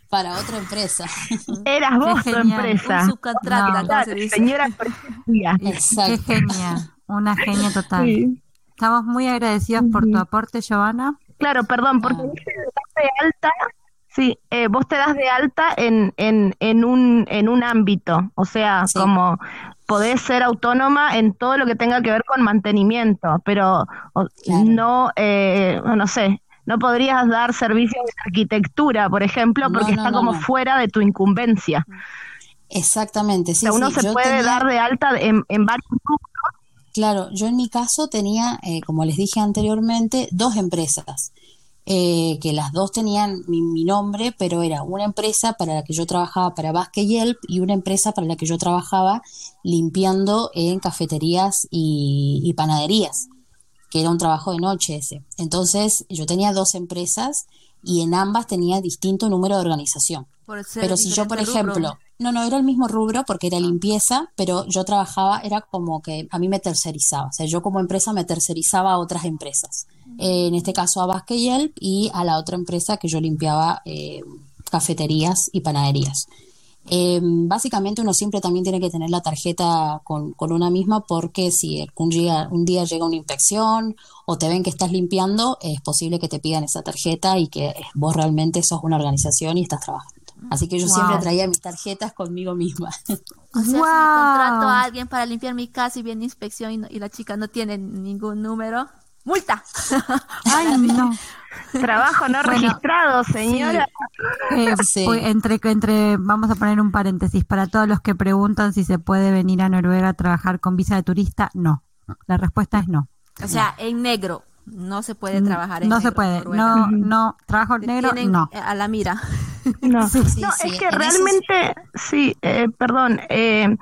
para, otra empresa. Eras vos tu empresa. Un señora Exacto. Qué genial, una genia total. Estamos muy agradecidos por tu aporte, Giovanna. Claro, perdón, porque vos te das de alta, sí, eh, vos te das de alta en, en, en, un, en un ámbito, o sea, como podés ser autónoma en todo lo que tenga que ver con mantenimiento, pero no, eh, no sé, no podrías dar servicios de arquitectura, por ejemplo, porque está como fuera de tu incumbencia. Exactamente, sí. O sea, uno se puede dar de alta en, en varios grupos. Claro, yo en mi caso tenía, eh, como les dije anteriormente, dos empresas. Eh, que las dos tenían mi, nombre, pero era una empresa para la que yo trabajaba para Basque Yelp y una empresa para la que yo trabajaba limpiando en cafeterías y, panaderías, que era un trabajo de noche ese. Entonces yo tenía dos empresas y en ambas tenía distinto número de organización. Pero si yo, por ejemplo, no, no, era el mismo rubro porque era limpieza, pero yo trabajaba, era como que a mí me tercerizaba, o sea, yo como empresa me tercerizaba a otras empresas. Eh, en este caso a Basque Yelp y a la otra empresa que yo limpiaba eh, cafeterías y panaderías. Eh, básicamente uno siempre también tiene que tener la tarjeta con, una misma porque si un día, un día llega una inspección o te ven que estás limpiando, es posible que te pidan esa tarjeta y que vos realmente sos una organización y estás trabajando. Así que yo siempre traía mis tarjetas conmigo misma. O sea, si contrato a alguien para limpiar mi casa y viene inspección y, la chica no tiene ningún número, multa. Ay, no. Trabajo no registrado, señora. Eh, entre, entre, vamos a poner un paréntesis, para todos los que preguntan si se puede venir a Noruega a trabajar con visa de turista, no. La respuesta es no. O sea, en negro. No se puede trabajar en no negro. No se puede, no, no, trabajo en negro, no. A la mira. No, es que realmente, sí, eh, perdón, eh,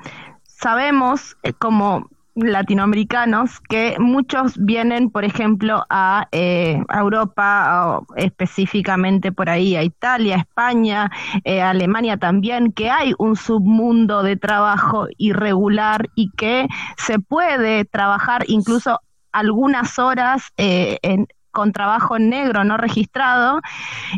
sabemos eh, como latinoamericanos que muchos vienen, por ejemplo, a, Europa, específicamente por ahí a Italia, España, Alemania también, que hay un submundo de trabajo irregular y que se puede trabajar incluso algunas horas en, con trabajo negro no registrado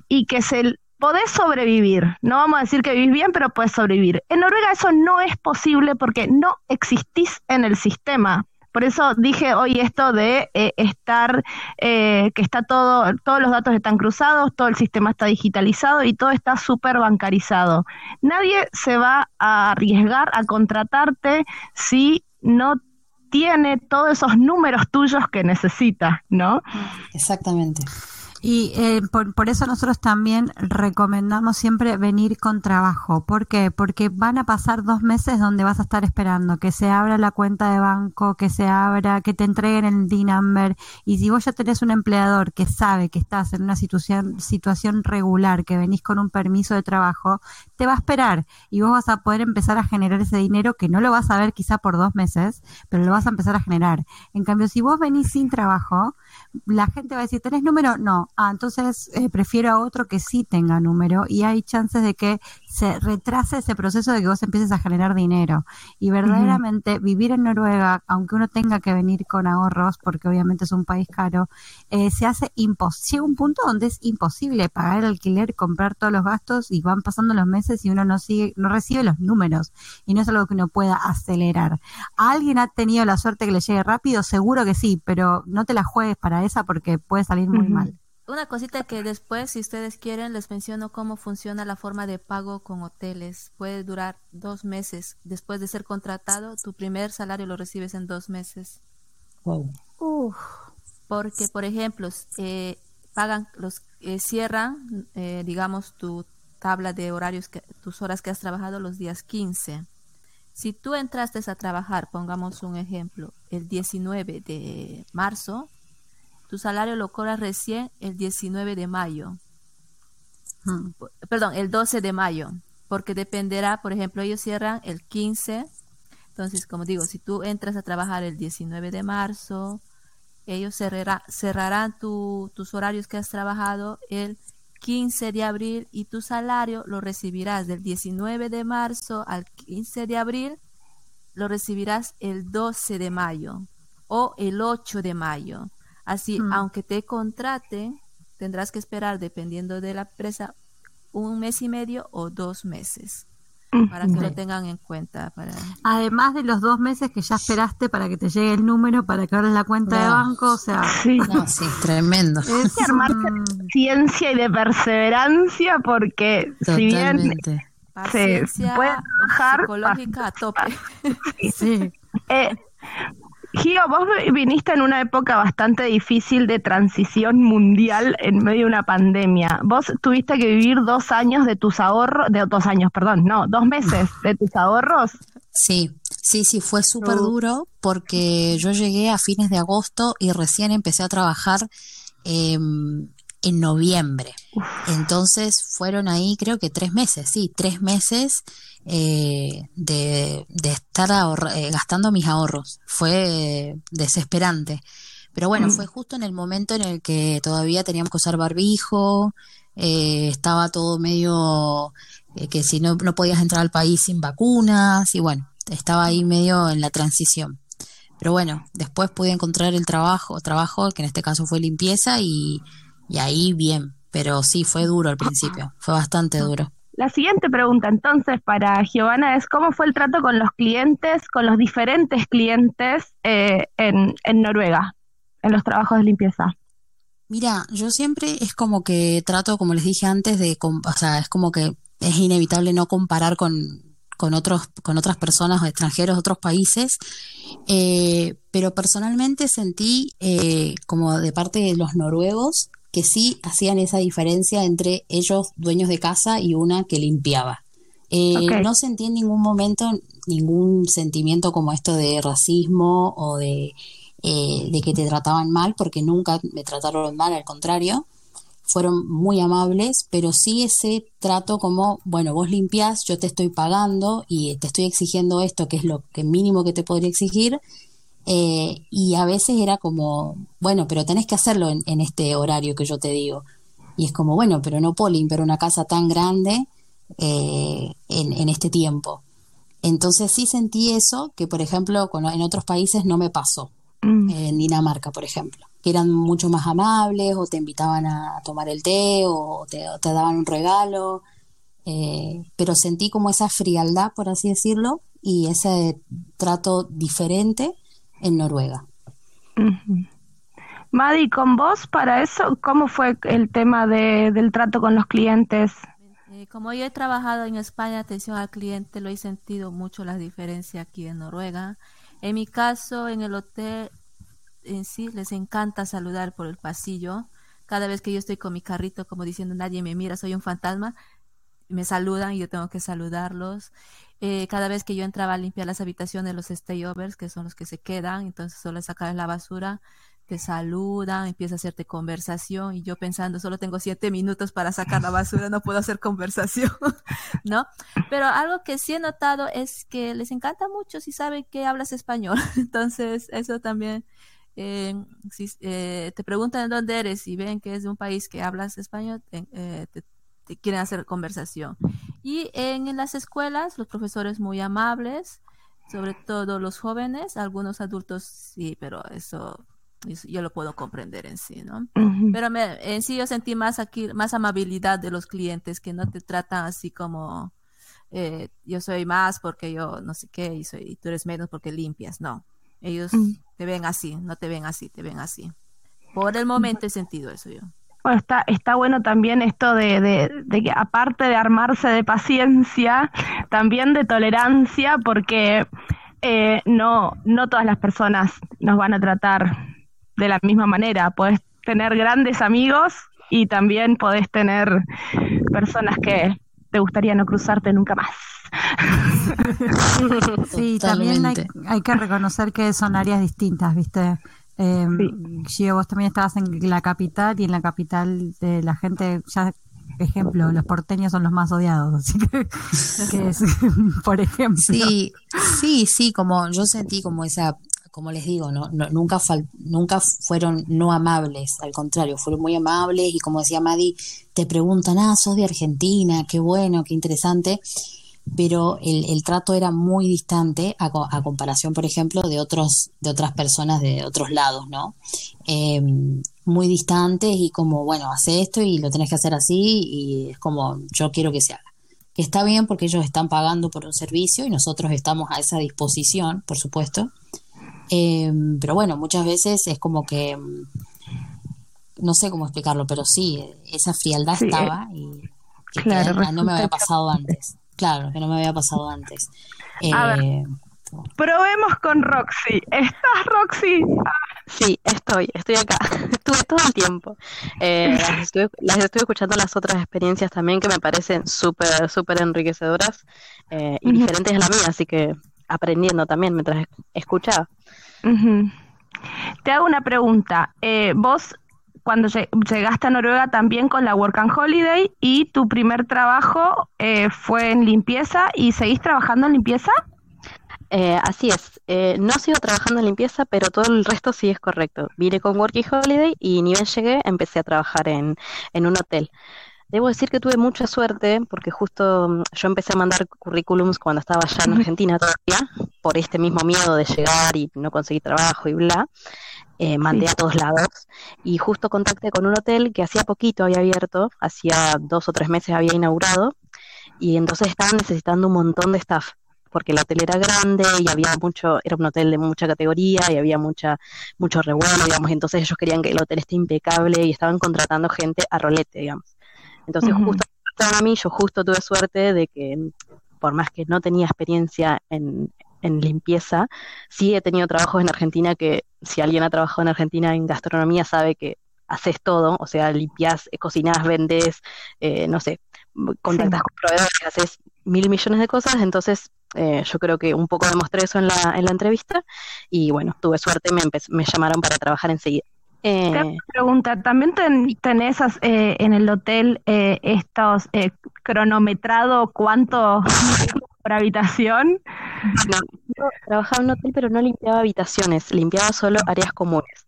y que se podés sobrevivir. No vamos a decir que vivís bien, pero podés sobrevivir. En Noruega eso no es posible porque no existís en el sistema. Por eso dije hoy esto de eh, estar, eh, que está todo, todos los datos están cruzados, todo el sistema está digitalizado y todo está súper bancarizado. Nadie se va a arriesgar a contratarte si no tiene todos esos números tuyos que necesita, ¿no? Exactamente. Y eh, por, por, eso nosotros también recomendamos siempre venir con trabajo. ¿Por qué? Porque van a pasar dos meses donde vas a estar esperando que se abra la cuenta de banco, que se abra, que te entreguen el D-Number. Y si vos ya tenés un empleador que sabe que estás en una situación, situación regular, que venís con un permiso de trabajo, te va a esperar y vos vas a poder empezar a generar ese dinero que no lo vas a ver quizá por dos meses, pero lo vas a empezar a generar. En cambio, si vos venís sin trabajo, la gente va a decir, ¿tenés número? No. Ah, entonces eh, prefiero a otro que sí tenga número y hay chances de que se retrase ese proceso de que vos empieces a generar dinero. Y verdaderamente vivir en Noruega, aunque uno tenga que venir con ahorros, porque obviamente es un país caro, eh, se hace imposible. Llega un punto donde es imposible pagar el alquiler, comprar todos los gastos y van pasando los meses y uno no sigue, no recibe los números y no es algo que uno pueda acelerar. ¿Alguien ha tenido la suerte que le llegue rápido? Seguro que sí, pero no te la juegues para esa porque puede salir muy mal. Una cosita que después, si ustedes quieren, les menciono cómo funciona la forma de pago con hoteles. Puede durar dos meses. Después de ser contratado, tu primer salario lo recibes en dos meses. Wow. Porque, por ejemplo, eh, pagan, los eh, cierran, eh, digamos, tu tabla de horarios, que, tus horas que has trabajado los días 15. Si tú entraste a trabajar, pongamos un ejemplo, el 19 de marzo, tu salario lo cobras recién el 19 de mayo. Hmm. Perdón, el 12 de mayo, porque dependerá, por ejemplo, ellos cierran el 15. Entonces, como digo, si tú entras a trabajar el 19 de marzo, ellos cerrarán tus horarios que has trabajado el 15 de abril y tu salario lo recibirás del 19 de marzo al 15 de abril, lo recibirás el 12 de mayo o el 8 de mayo. Así, aunque te contraten, tendrás que esperar, dependiendo de la empresa, un mes y medio o dos meses para que lo tengan en cuenta. Para... Además de los dos meses que ya esperaste para que te llegue el número, para que abras la cuenta de banco, o sea... Sí, tremendo. Es armarse de ciencia y de perseverancia porque si bien se puede trabajar... Psicológica a tope. sí. Eh, Gio, vos viniste en una época bastante difícil de transición mundial en medio de una pandemia. Vos tuviste que vivir dos años de tus ahorros, de dos años, perdón, no, dos meses de tus ahorros. Sí, sí, sí, fue súper duro porque yo llegué a fines de agosto y recién empecé a trabajar em, en noviembre. Entonces fueron ahí creo que tres meses, sí, tres meses eh, de, estar eh, gastando mis ahorros. Fue desesperante. Pero bueno, mm. fue justo en el momento en el que todavía teníamos que usar barbijo, eh, estaba todo medio que si no, no podías entrar al país sin vacunas y bueno, estaba ahí medio en la transición. Pero bueno, después pude encontrar el trabajo, trabajo que en este caso fue limpieza y, y ahí bien, pero sí fue duro al principio, fue bastante duro. La siguiente pregunta entonces para Giovanna es cómo fue el trato con los clientes, con los diferentes clientes eh, en, en Noruega, en los trabajos de limpieza. Mira, yo siempre es como que trato, como les dije antes, de, o sea, es como que es inevitable no comparar con, con otros, con otras personas extranjeros, otros países, eh, pero personalmente sentí eh, como de parte de los noruegos que sí hacían esa diferencia entre ellos dueños de casa y una que limpiaba. Eh, no sentí en ningún momento ningún sentimiento como esto de racismo o de, eh, de que te trataban mal, porque nunca me trataron mal, al contrario, fueron muy amables, pero sí ese trato como, bueno, vos limpias, yo te estoy pagando y te estoy exigiendo esto, que es lo que mínimo que te podría exigir, eh, y a veces era como, bueno, pero tenés que hacerlo en, este horario que yo te digo. Y es como, bueno, pero no puedo limpiar una casa tan grande eh, en, este tiempo. Entonces sí sentí eso, que por ejemplo en otros países no me pasó. Mm. En Dinamarca, por ejemplo, que eran mucho más amables o te invitaban a tomar el té o te, daban un regalo. Eh, pero sentí como esa frialdad, por así decirlo, y ese trato diferente en Noruega. Madi, con vos para eso, ¿cómo fue el tema de, del trato con los clientes? Eh, como yo he trabajado en España, atención al cliente, lo he sentido mucho la diferencia aquí en Noruega. En mi caso, en el hotel en sí, les encanta saludar por el pasillo. Cada vez que yo estoy con mi carrito, como diciendo nadie me mira, soy un fantasma, me saludan y yo tengo que saludarlos. Eh, cada vez que yo entraba a limpiar las habitaciones, los stayovers, que son los que se quedan, entonces solo sacar la basura, te saludan, empieza a hacerte conversación y yo pensando, solo tengo siete minutos para sacar la basura, no puedo hacer conversación, ¿no? Pero algo que sí he notado es que les encanta mucho si saben que hablas español, entonces eso también, eh, si eh, te preguntan dónde eres y ven que es de un país que hablas español, te, te quieren hacer conversación. Y en, las escuelas, los profesores muy amables, sobre todo los jóvenes, algunos adultos sí, pero eso, yo lo puedo comprender en sí, ¿no? Pero en sí yo sentí más aquí, más amabilidad de los clientes que no te tratan así como eh, yo soy más porque yo no sé qué y, soy, tú eres menos porque limpias, no. Ellos te ven así, no te ven así, te ven así. Por el momento he sentido eso yo. Bueno, está, está bueno también esto de, de, que aparte de armarse de paciencia, también de tolerancia, porque eh, no, no todas las personas nos van a tratar de la misma manera. Puedes tener grandes amigos y también podés tener personas que te gustaría no cruzarte nunca más. sí, también hay, hay, que reconocer que son áreas distintas, ¿viste? Eh, vos también estabas en la capital y en la capital de la gente, ya ejemplo, los porteños son los más odiados, así que, por ejemplo. Sí, sí, sí, como yo sentí como esa, como les digo, no, nunca nunca fueron no amables, al contrario, fueron muy amables y como decía Madi, te preguntan, ah, sos de Argentina, qué bueno, qué interesante pero el, el trato era muy distante a, a, comparación, por ejemplo, de otros de otras personas de otros lados, ¿no? Em, muy distantes y como, bueno, hace esto y lo tenés que hacer así y es como, yo quiero que se haga. Que está bien porque ellos están pagando por un servicio y nosotros estamos a esa disposición, por supuesto. Em, pero bueno, muchas veces es como que, no sé cómo explicarlo, pero sí, esa frialdad estaba y claro, no me había pasado antes. Claro, que no me había pasado antes. Eh, probemos con Roxy. ¿Estás, Roxy? Sí, estoy, estoy acá. Estuve todo el tiempo. Eh, las, estoy, escuchando las otras experiencias también que me parecen súper, súper enriquecedoras eh, y diferentes a la mía, así que aprendiendo también mientras escuchaba. Te hago una pregunta. vos cuando llegaste a Noruega también con la Work and Holiday y tu primer trabajo eh, fue en limpieza y seguís trabajando en limpieza? Eh, así es, eh, no sigo trabajando en limpieza, pero todo el resto sí es correcto. Vine con Working Holiday y ni bien llegué empecé a trabajar en, en un hotel. Debo decir que tuve mucha suerte porque justo mm, yo empecé a mandar currículums cuando estaba allá en Argentina todavía, por este mismo miedo de llegar y no conseguir trabajo y bla eh, mandé a todos lados y justo contacté con un hotel que hacía poquito había abierto, hacía dos o tres meses había inaugurado y entonces estaban necesitando un montón de staff porque el hotel era grande y había mucho, era un hotel de mucha categoría y había mucha, mucho revuelo, digamos, entonces ellos querían que el hotel esté impecable y estaban contratando gente a rolete, digamos. Entonces justo a mí, yo justo tuve suerte de que por más que no tenía experiencia en, en limpieza. Sí he tenido trabajos en Argentina que si alguien ha trabajado en Argentina en gastronomía sabe que haces todo, o sea, limpias, eh, cocinas, vendes, eh, no sé, contactas con proveedores, haces mil millones de cosas, entonces eh, yo creo que un poco demostré eso en la, en la entrevista. Y bueno, tuve suerte, me, me llamaron para trabajar enseguida. Eh, pregunta, ¿también tenés en el hotel estos cronometrado cuánto por habitación? No, trabajaba en un hotel, pero no limpiaba habitaciones, limpiaba solo áreas comunes.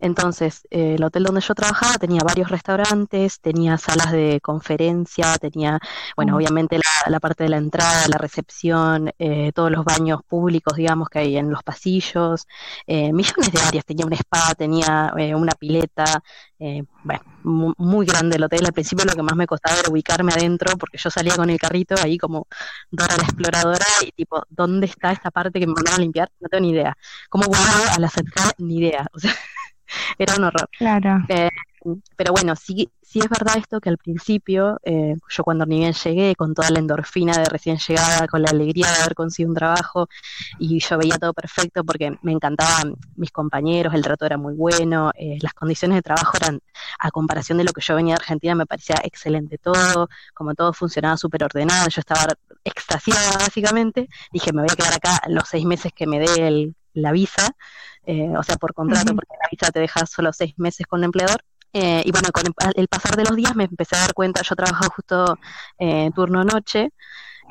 Entonces, eh, el hotel donde yo trabajaba tenía varios restaurantes, tenía salas de conferencia, tenía, bueno, mm. obviamente la, parte de la entrada, la recepción, eh, todos los baños públicos, digamos, que hay en los pasillos, eh, millones de áreas, tenía un spa, tenía una pileta, bueno, muy, grande el hotel. Al principio lo que más me costaba era ubicarme adentro, porque yo salía con el carrito ahí como Dora la exploradora y tipo, ¿dónde está esta parte que me mandaron a limpiar? No tengo ni idea. ¿Cómo guardo a la acercar? Ni idea. O sea, era un horror. Claro. Eh, pero bueno, sí, sí es verdad esto que al principio, eh, yo cuando ni bien llegué, con toda la endorfina de recién llegada, con la alegría de haber conseguido un trabajo, y yo veía todo perfecto porque me encantaban mis compañeros, el trato era muy bueno, eh, las condiciones de trabajo eran, a comparación de lo que yo venía de Argentina, me parecía excelente todo, como todo funcionaba súper ordenado, yo estaba extasiada básicamente, dije, me voy a quedar acá los seis meses que me dé la visa, eh, o sea, por contrato, porque la visa te deja solo seis meses con el empleador, eh, y bueno, con el, pasar de los días me empecé a dar cuenta, yo trabajaba justo eh, turno noche,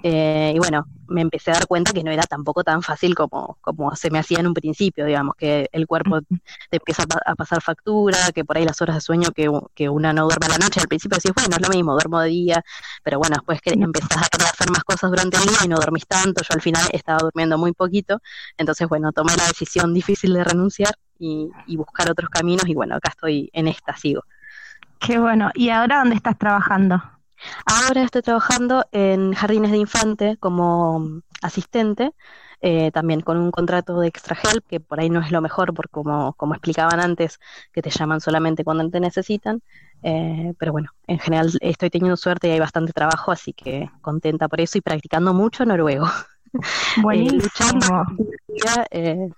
eh, y bueno, me empecé a dar cuenta que no era tampoco tan fácil como, como se me hacía en un principio, digamos, que el cuerpo te empieza a, pasar factura, que por ahí las horas de sueño que, que, una no duerme a la noche, al principio decís, bueno, es lo mismo, duermo de día, pero bueno, después que empezás a hacer más cosas durante el día y no dormís tanto, yo al final estaba durmiendo muy poquito, entonces bueno, tomé la decisión difícil de renunciar y, y buscar otros caminos y bueno, acá estoy en esta, sigo. Qué bueno, ¿y ahora dónde estás trabajando? Ahora estoy trabajando en jardines de infante como asistente, eh, también con un contrato de extra help, que por ahí no es lo mejor, porque como, como explicaban antes, que te llaman solamente cuando te necesitan. Eh, pero bueno, en general estoy teniendo suerte y hay bastante trabajo, así que contenta por eso y practicando mucho noruego. Buenísimo.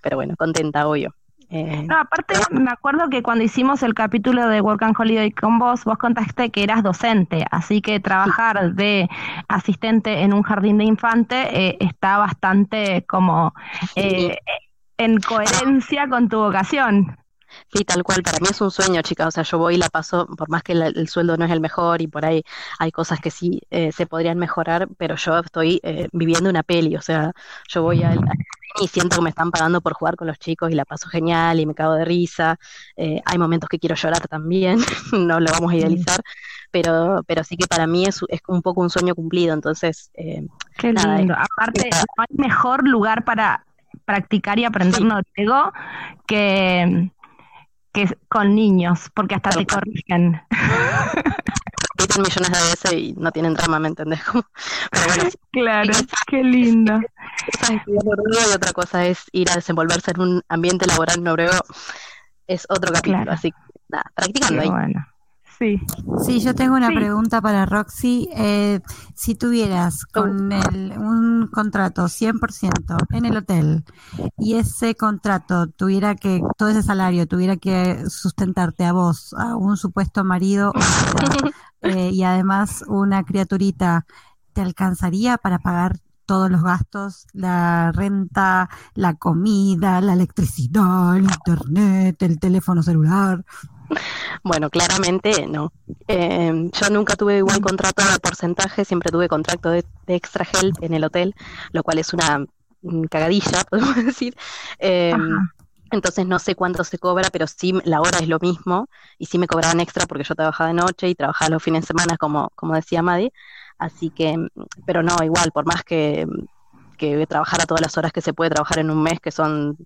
pero bueno, contenta, obvio. Eh, no, aparte me acuerdo que cuando hicimos el capítulo de Work and Holiday con vos, vos contaste que eras docente, así que trabajar de asistente en un jardín de infante eh, está bastante como eh, en coherencia con tu vocación. Sí, tal cual, para mí es un sueño, chica, o sea, yo voy y la paso, por más que el sueldo no es el mejor y por ahí hay cosas que sí se podrían mejorar, pero yo estoy viviendo una peli, o sea, yo voy al, y siento que me están pagando por jugar con los chicos y la paso genial y me cago de risa. Eh, hay momentos que quiero llorar también, no lo vamos a idealizar, pero, pero sí que para mí es, es un poco un sueño cumplido, entonces... Eh, Qué lindo. Aparte, no hay mejor lugar para practicar y aprender noruego que, que con niños, porque hasta te corrigen. millones de veces y no tienen trama, ¿me entendés? claro, qué lindo. Y otra cosa es ir a desenvolverse en un ambiente laboral noruego. Es otro capítulo, así que nada, practicando ahí. Bueno. Sí. Sí, yo tengo una pregunta para Roxy. Eh, si tuvieras con el, un contrato 100% en el hotel y ese contrato tuviera que, todo ese salario tuviera que sustentarte a vos, a un supuesto marido eh, y además una criaturita, ¿te alcanzaría para pagar todos los gastos, la renta, la comida, la electricidad, el internet, el teléfono celular. Bueno, claramente no. Eh, yo nunca tuve igual contrato de porcentaje, siempre tuve contrato de, extra help en el hotel, lo cual es una cagadilla, podemos decir. Eh, entonces no sé cuánto se cobra, pero sí la hora es lo mismo y sí me cobraban extra porque yo trabajaba de noche y trabajaba los fines de semana, como, como decía Madi. Así que, pero no, igual, por más que, que trabajara todas las horas que se puede trabajar en un mes, que son,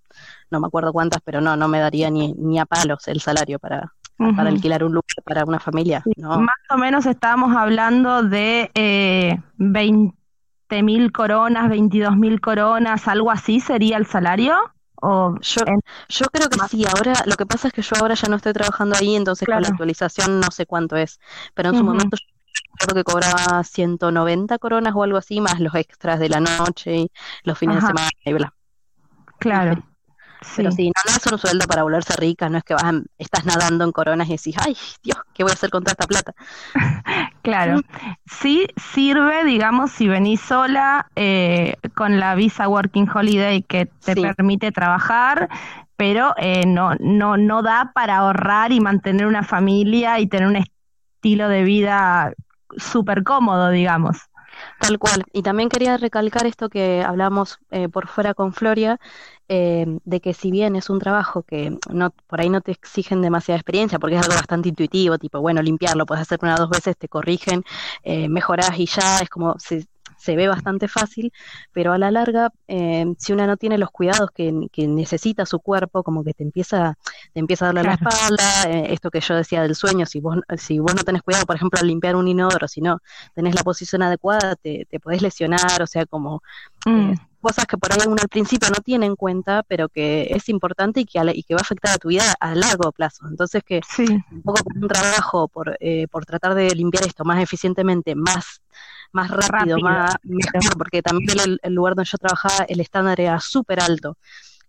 no me acuerdo cuántas, pero no, no me daría ni, ni a palos el salario para, para alquilar un lugar para una familia. Más o menos estábamos hablando de eh, 20 mil coronas, 22 mil coronas, algo así sería el salario. O yo, yo creo que sí, ahora lo que pasa es que yo ahora ya no estoy trabajando ahí, entonces con la actualización no sé cuánto es, pero en su momento yo creo que cobraba 190 coronas o algo así, más los extras de la noche y los fines de semana y bla. Claro. Pero sí, no, es un sueldo para volverse rica, no es que vas, estás nadando en coronas y decís, ay, Dios, ¿qué voy a hacer con toda esta plata? claro, sí sirve, digamos, si venís sola eh, con la visa Working Holiday que te permite trabajar, pero eh, no, no, no da para ahorrar y mantener una familia y tener un estilo de vida súper cómodo, digamos. Tal cual. Y también quería recalcar esto que hablamos eh, por fuera con Floria, eh, de que si bien es un trabajo que no por ahí no te exigen demasiada experiencia, porque es algo bastante intuitivo, tipo, bueno, limpiarlo, puedes hacer una o dos veces, te corrigen, eh, mejorás y ya, es como, se, se ve bastante fácil, pero a la larga, eh, si una no tiene los cuidados que, necesita su cuerpo, como que te empieza, te empieza a darle la espalda, eh, esto que yo decía del sueño, si vos, si vos no tenés cuidado, por ejemplo, al limpiar un inodoro, si no tenés la posición adecuada, te, te podés lesionar, o sea, como... Eh, mm. cosas que por ahí uno al principio no tiene en cuenta, pero que es importante y que, y que va a afectar a tu vida a largo plazo. Entonces que un poco un trabajo, por, por tratar de limpiar esto más eficientemente, más más rápido, más porque también el, lugar donde yo trabajaba, el estándar era súper alto.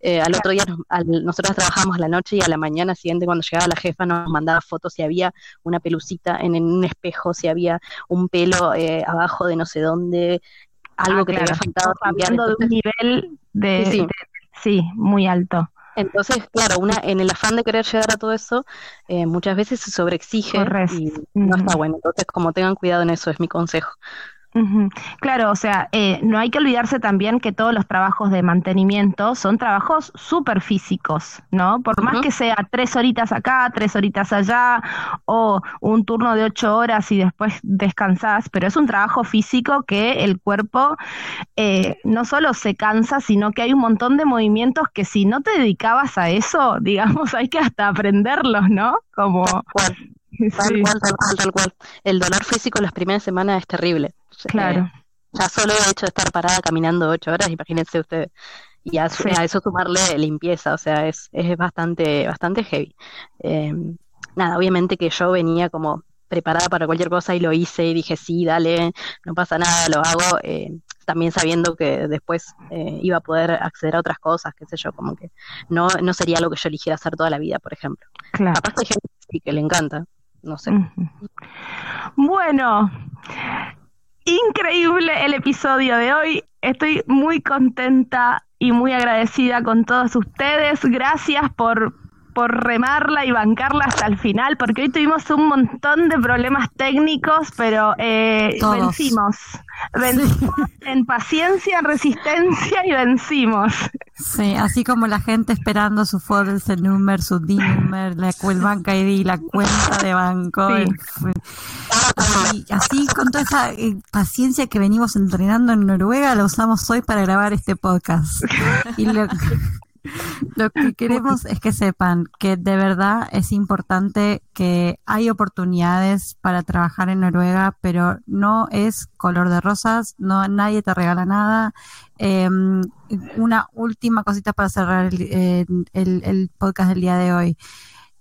Eh, al otro día nosotros trabajábamos a la noche y a la mañana siguiente cuando llegaba la jefa nos mandaba fotos si había una pelucita en, un espejo, si había un pelo eh, abajo de no sé dónde, algo ah, que le había faltado cambiando de un nivel de sí. muy alto. Entonces, claro, una en el afán de querer llegar a todo eso, eh, muchas veces se sobreexige y no está bueno. Entonces, como tengan cuidado en eso, es mi consejo. Claro, o sea, eh, no hay que olvidarse también que todos los trabajos de mantenimiento son trabajos súper físicos, ¿no? Por más que sea tres horitas acá, tres horitas allá, o un turno de ocho horas y después descansás, pero es un trabajo físico que el cuerpo eh, no solo se cansa, sino que hay un montón de movimientos que si no te dedicabas a eso, digamos, hay que hasta aprenderlos, ¿no? Como Tal cual, tal cual, tal cual. El dolor físico las primeras semanas es terrible. Claro. ya solo el hecho de estar parada caminando ocho horas, imagínense ustedes. Y a, eso sumarle limpieza, o sea, es, es bastante, bastante heavy. Eh, nada, obviamente que yo venía como preparada para cualquier cosa y lo hice y dije, sí, dale, no pasa nada, lo hago, eh, también sabiendo que después eh, iba a poder acceder a otras cosas, qué sé yo, como que no, no sería lo que yo eligiera hacer toda la vida, por ejemplo. Claro. Capaz hay gente que, que le encanta, no sé. Bueno, increíble el episodio de hoy. Estoy muy contenta y muy agradecida con todos ustedes. Gracias por, por remarla y bancarla hasta el final, porque hoy tuvimos un montón de problemas técnicos, pero eh, vencimos. Vencimos en paciencia, en resistencia y vencimos. Sí, así como la gente esperando su Force number, su D-number, la el banca ID, la cuenta de banco. Así, con toda esa eh, paciencia que venimos entrenando en Noruega, la usamos hoy para grabar este podcast. Y lo, lo que queremos es que sepan que de verdad es importante que hay oportunidades para trabajar en Noruega, pero no es color de rosas, no nadie te regala nada. Em, una última cosita para cerrar el, podcast del día de hoy.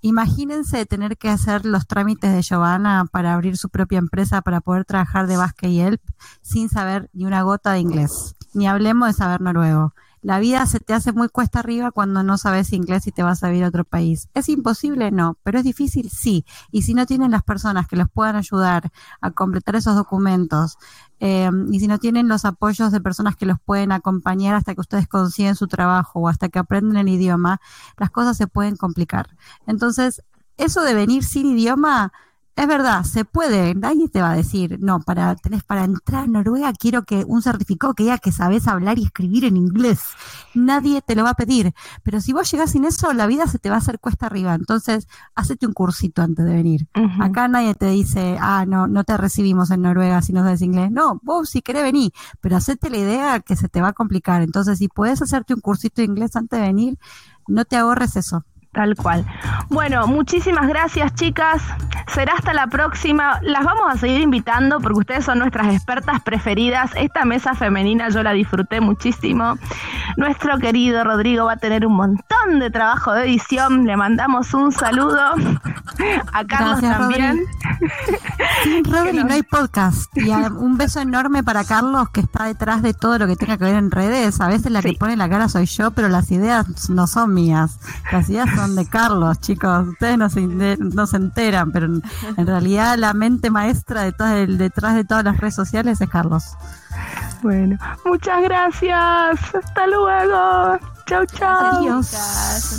Imagínense tener que hacer los trámites de Giovanna para abrir su propia empresa para poder trabajar de Basque y Help sin saber ni una gota de inglés. Ni hablemos de saber noruego. La vida se te hace muy cuesta arriba cuando no sabes inglés y te vas a vivir a otro país. ¿Es imposible? No, pero es difícil, sí. Y si no tienen las personas que los puedan ayudar a completar esos documentos, eh, y si no tienen los apoyos de personas que los pueden acompañar hasta que ustedes consiguen su trabajo o hasta que aprenden el idioma, las cosas se pueden complicar. Entonces, eso de venir sin idioma es verdad, se puede. Nadie te va a decir, no, para tenés para entrar a Noruega quiero que un certificado que diga que sabes hablar y escribir en inglés. Nadie te lo va a pedir. Pero si vos llegás sin eso, la vida se te va a hacer cuesta arriba. Entonces, hacete un cursito antes de venir. Acá nadie te dice, ah, no, no te recibimos en Noruega si no sabes inglés. No, vos si querés venir, pero hacete la idea que se te va a complicar. Entonces, si puedes hacerte un cursito de inglés antes de venir, no te ahorres eso. Tal cual. Bueno, muchísimas gracias chicas. Será hasta la próxima. Las vamos a seguir invitando porque ustedes son nuestras expertas preferidas. Esta mesa femenina yo la disfruté muchísimo. Nuestro querido Rodrigo va a tener un montón de trabajo de edición. Le mandamos un saludo. A Carlos también. Sin Rodri no hay podcast. Y un beso enorme para Carlos que está detrás de todo lo que tenga que ver en redes. A veces la que pone la cara soy yo, pero las ideas no son mías. Las ideas son de Carlos, chicos. Ustedes no se, no se enteran, pero en, realidad la mente maestra de todo el, detrás de todas las redes sociales es Carlos. Bueno, muchas gracias. Hasta luego. Chau, chau. Adiós.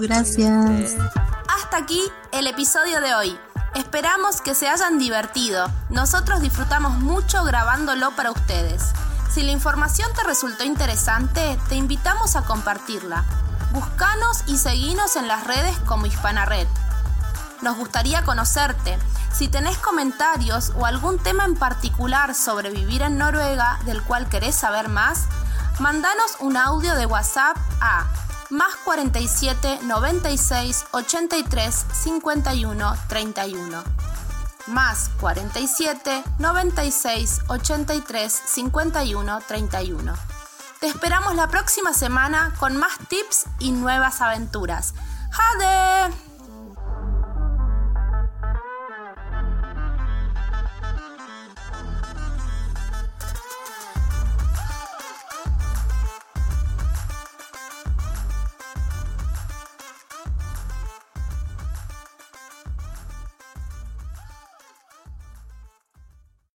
Gracias. Hasta aquí el episodio de hoy. Esperamos que se hayan divertido. Nosotros disfrutamos mucho grabándolo para ustedes. Si la información te resultó interesante, te invitamos a compartirla. Búscanos y seguinos en las redes como Hispana Red. Nos gustaría conocerte. Si tenés comentarios o algún tema en particular sobre vivir en Noruega del cual querés saber más, mandanos un audio de WhatsApp a más 47 96 83 51 31. Más 47 96 83 51 31. Te esperamos la próxima semana con más tips y nuevas aventuras. ¡Jade!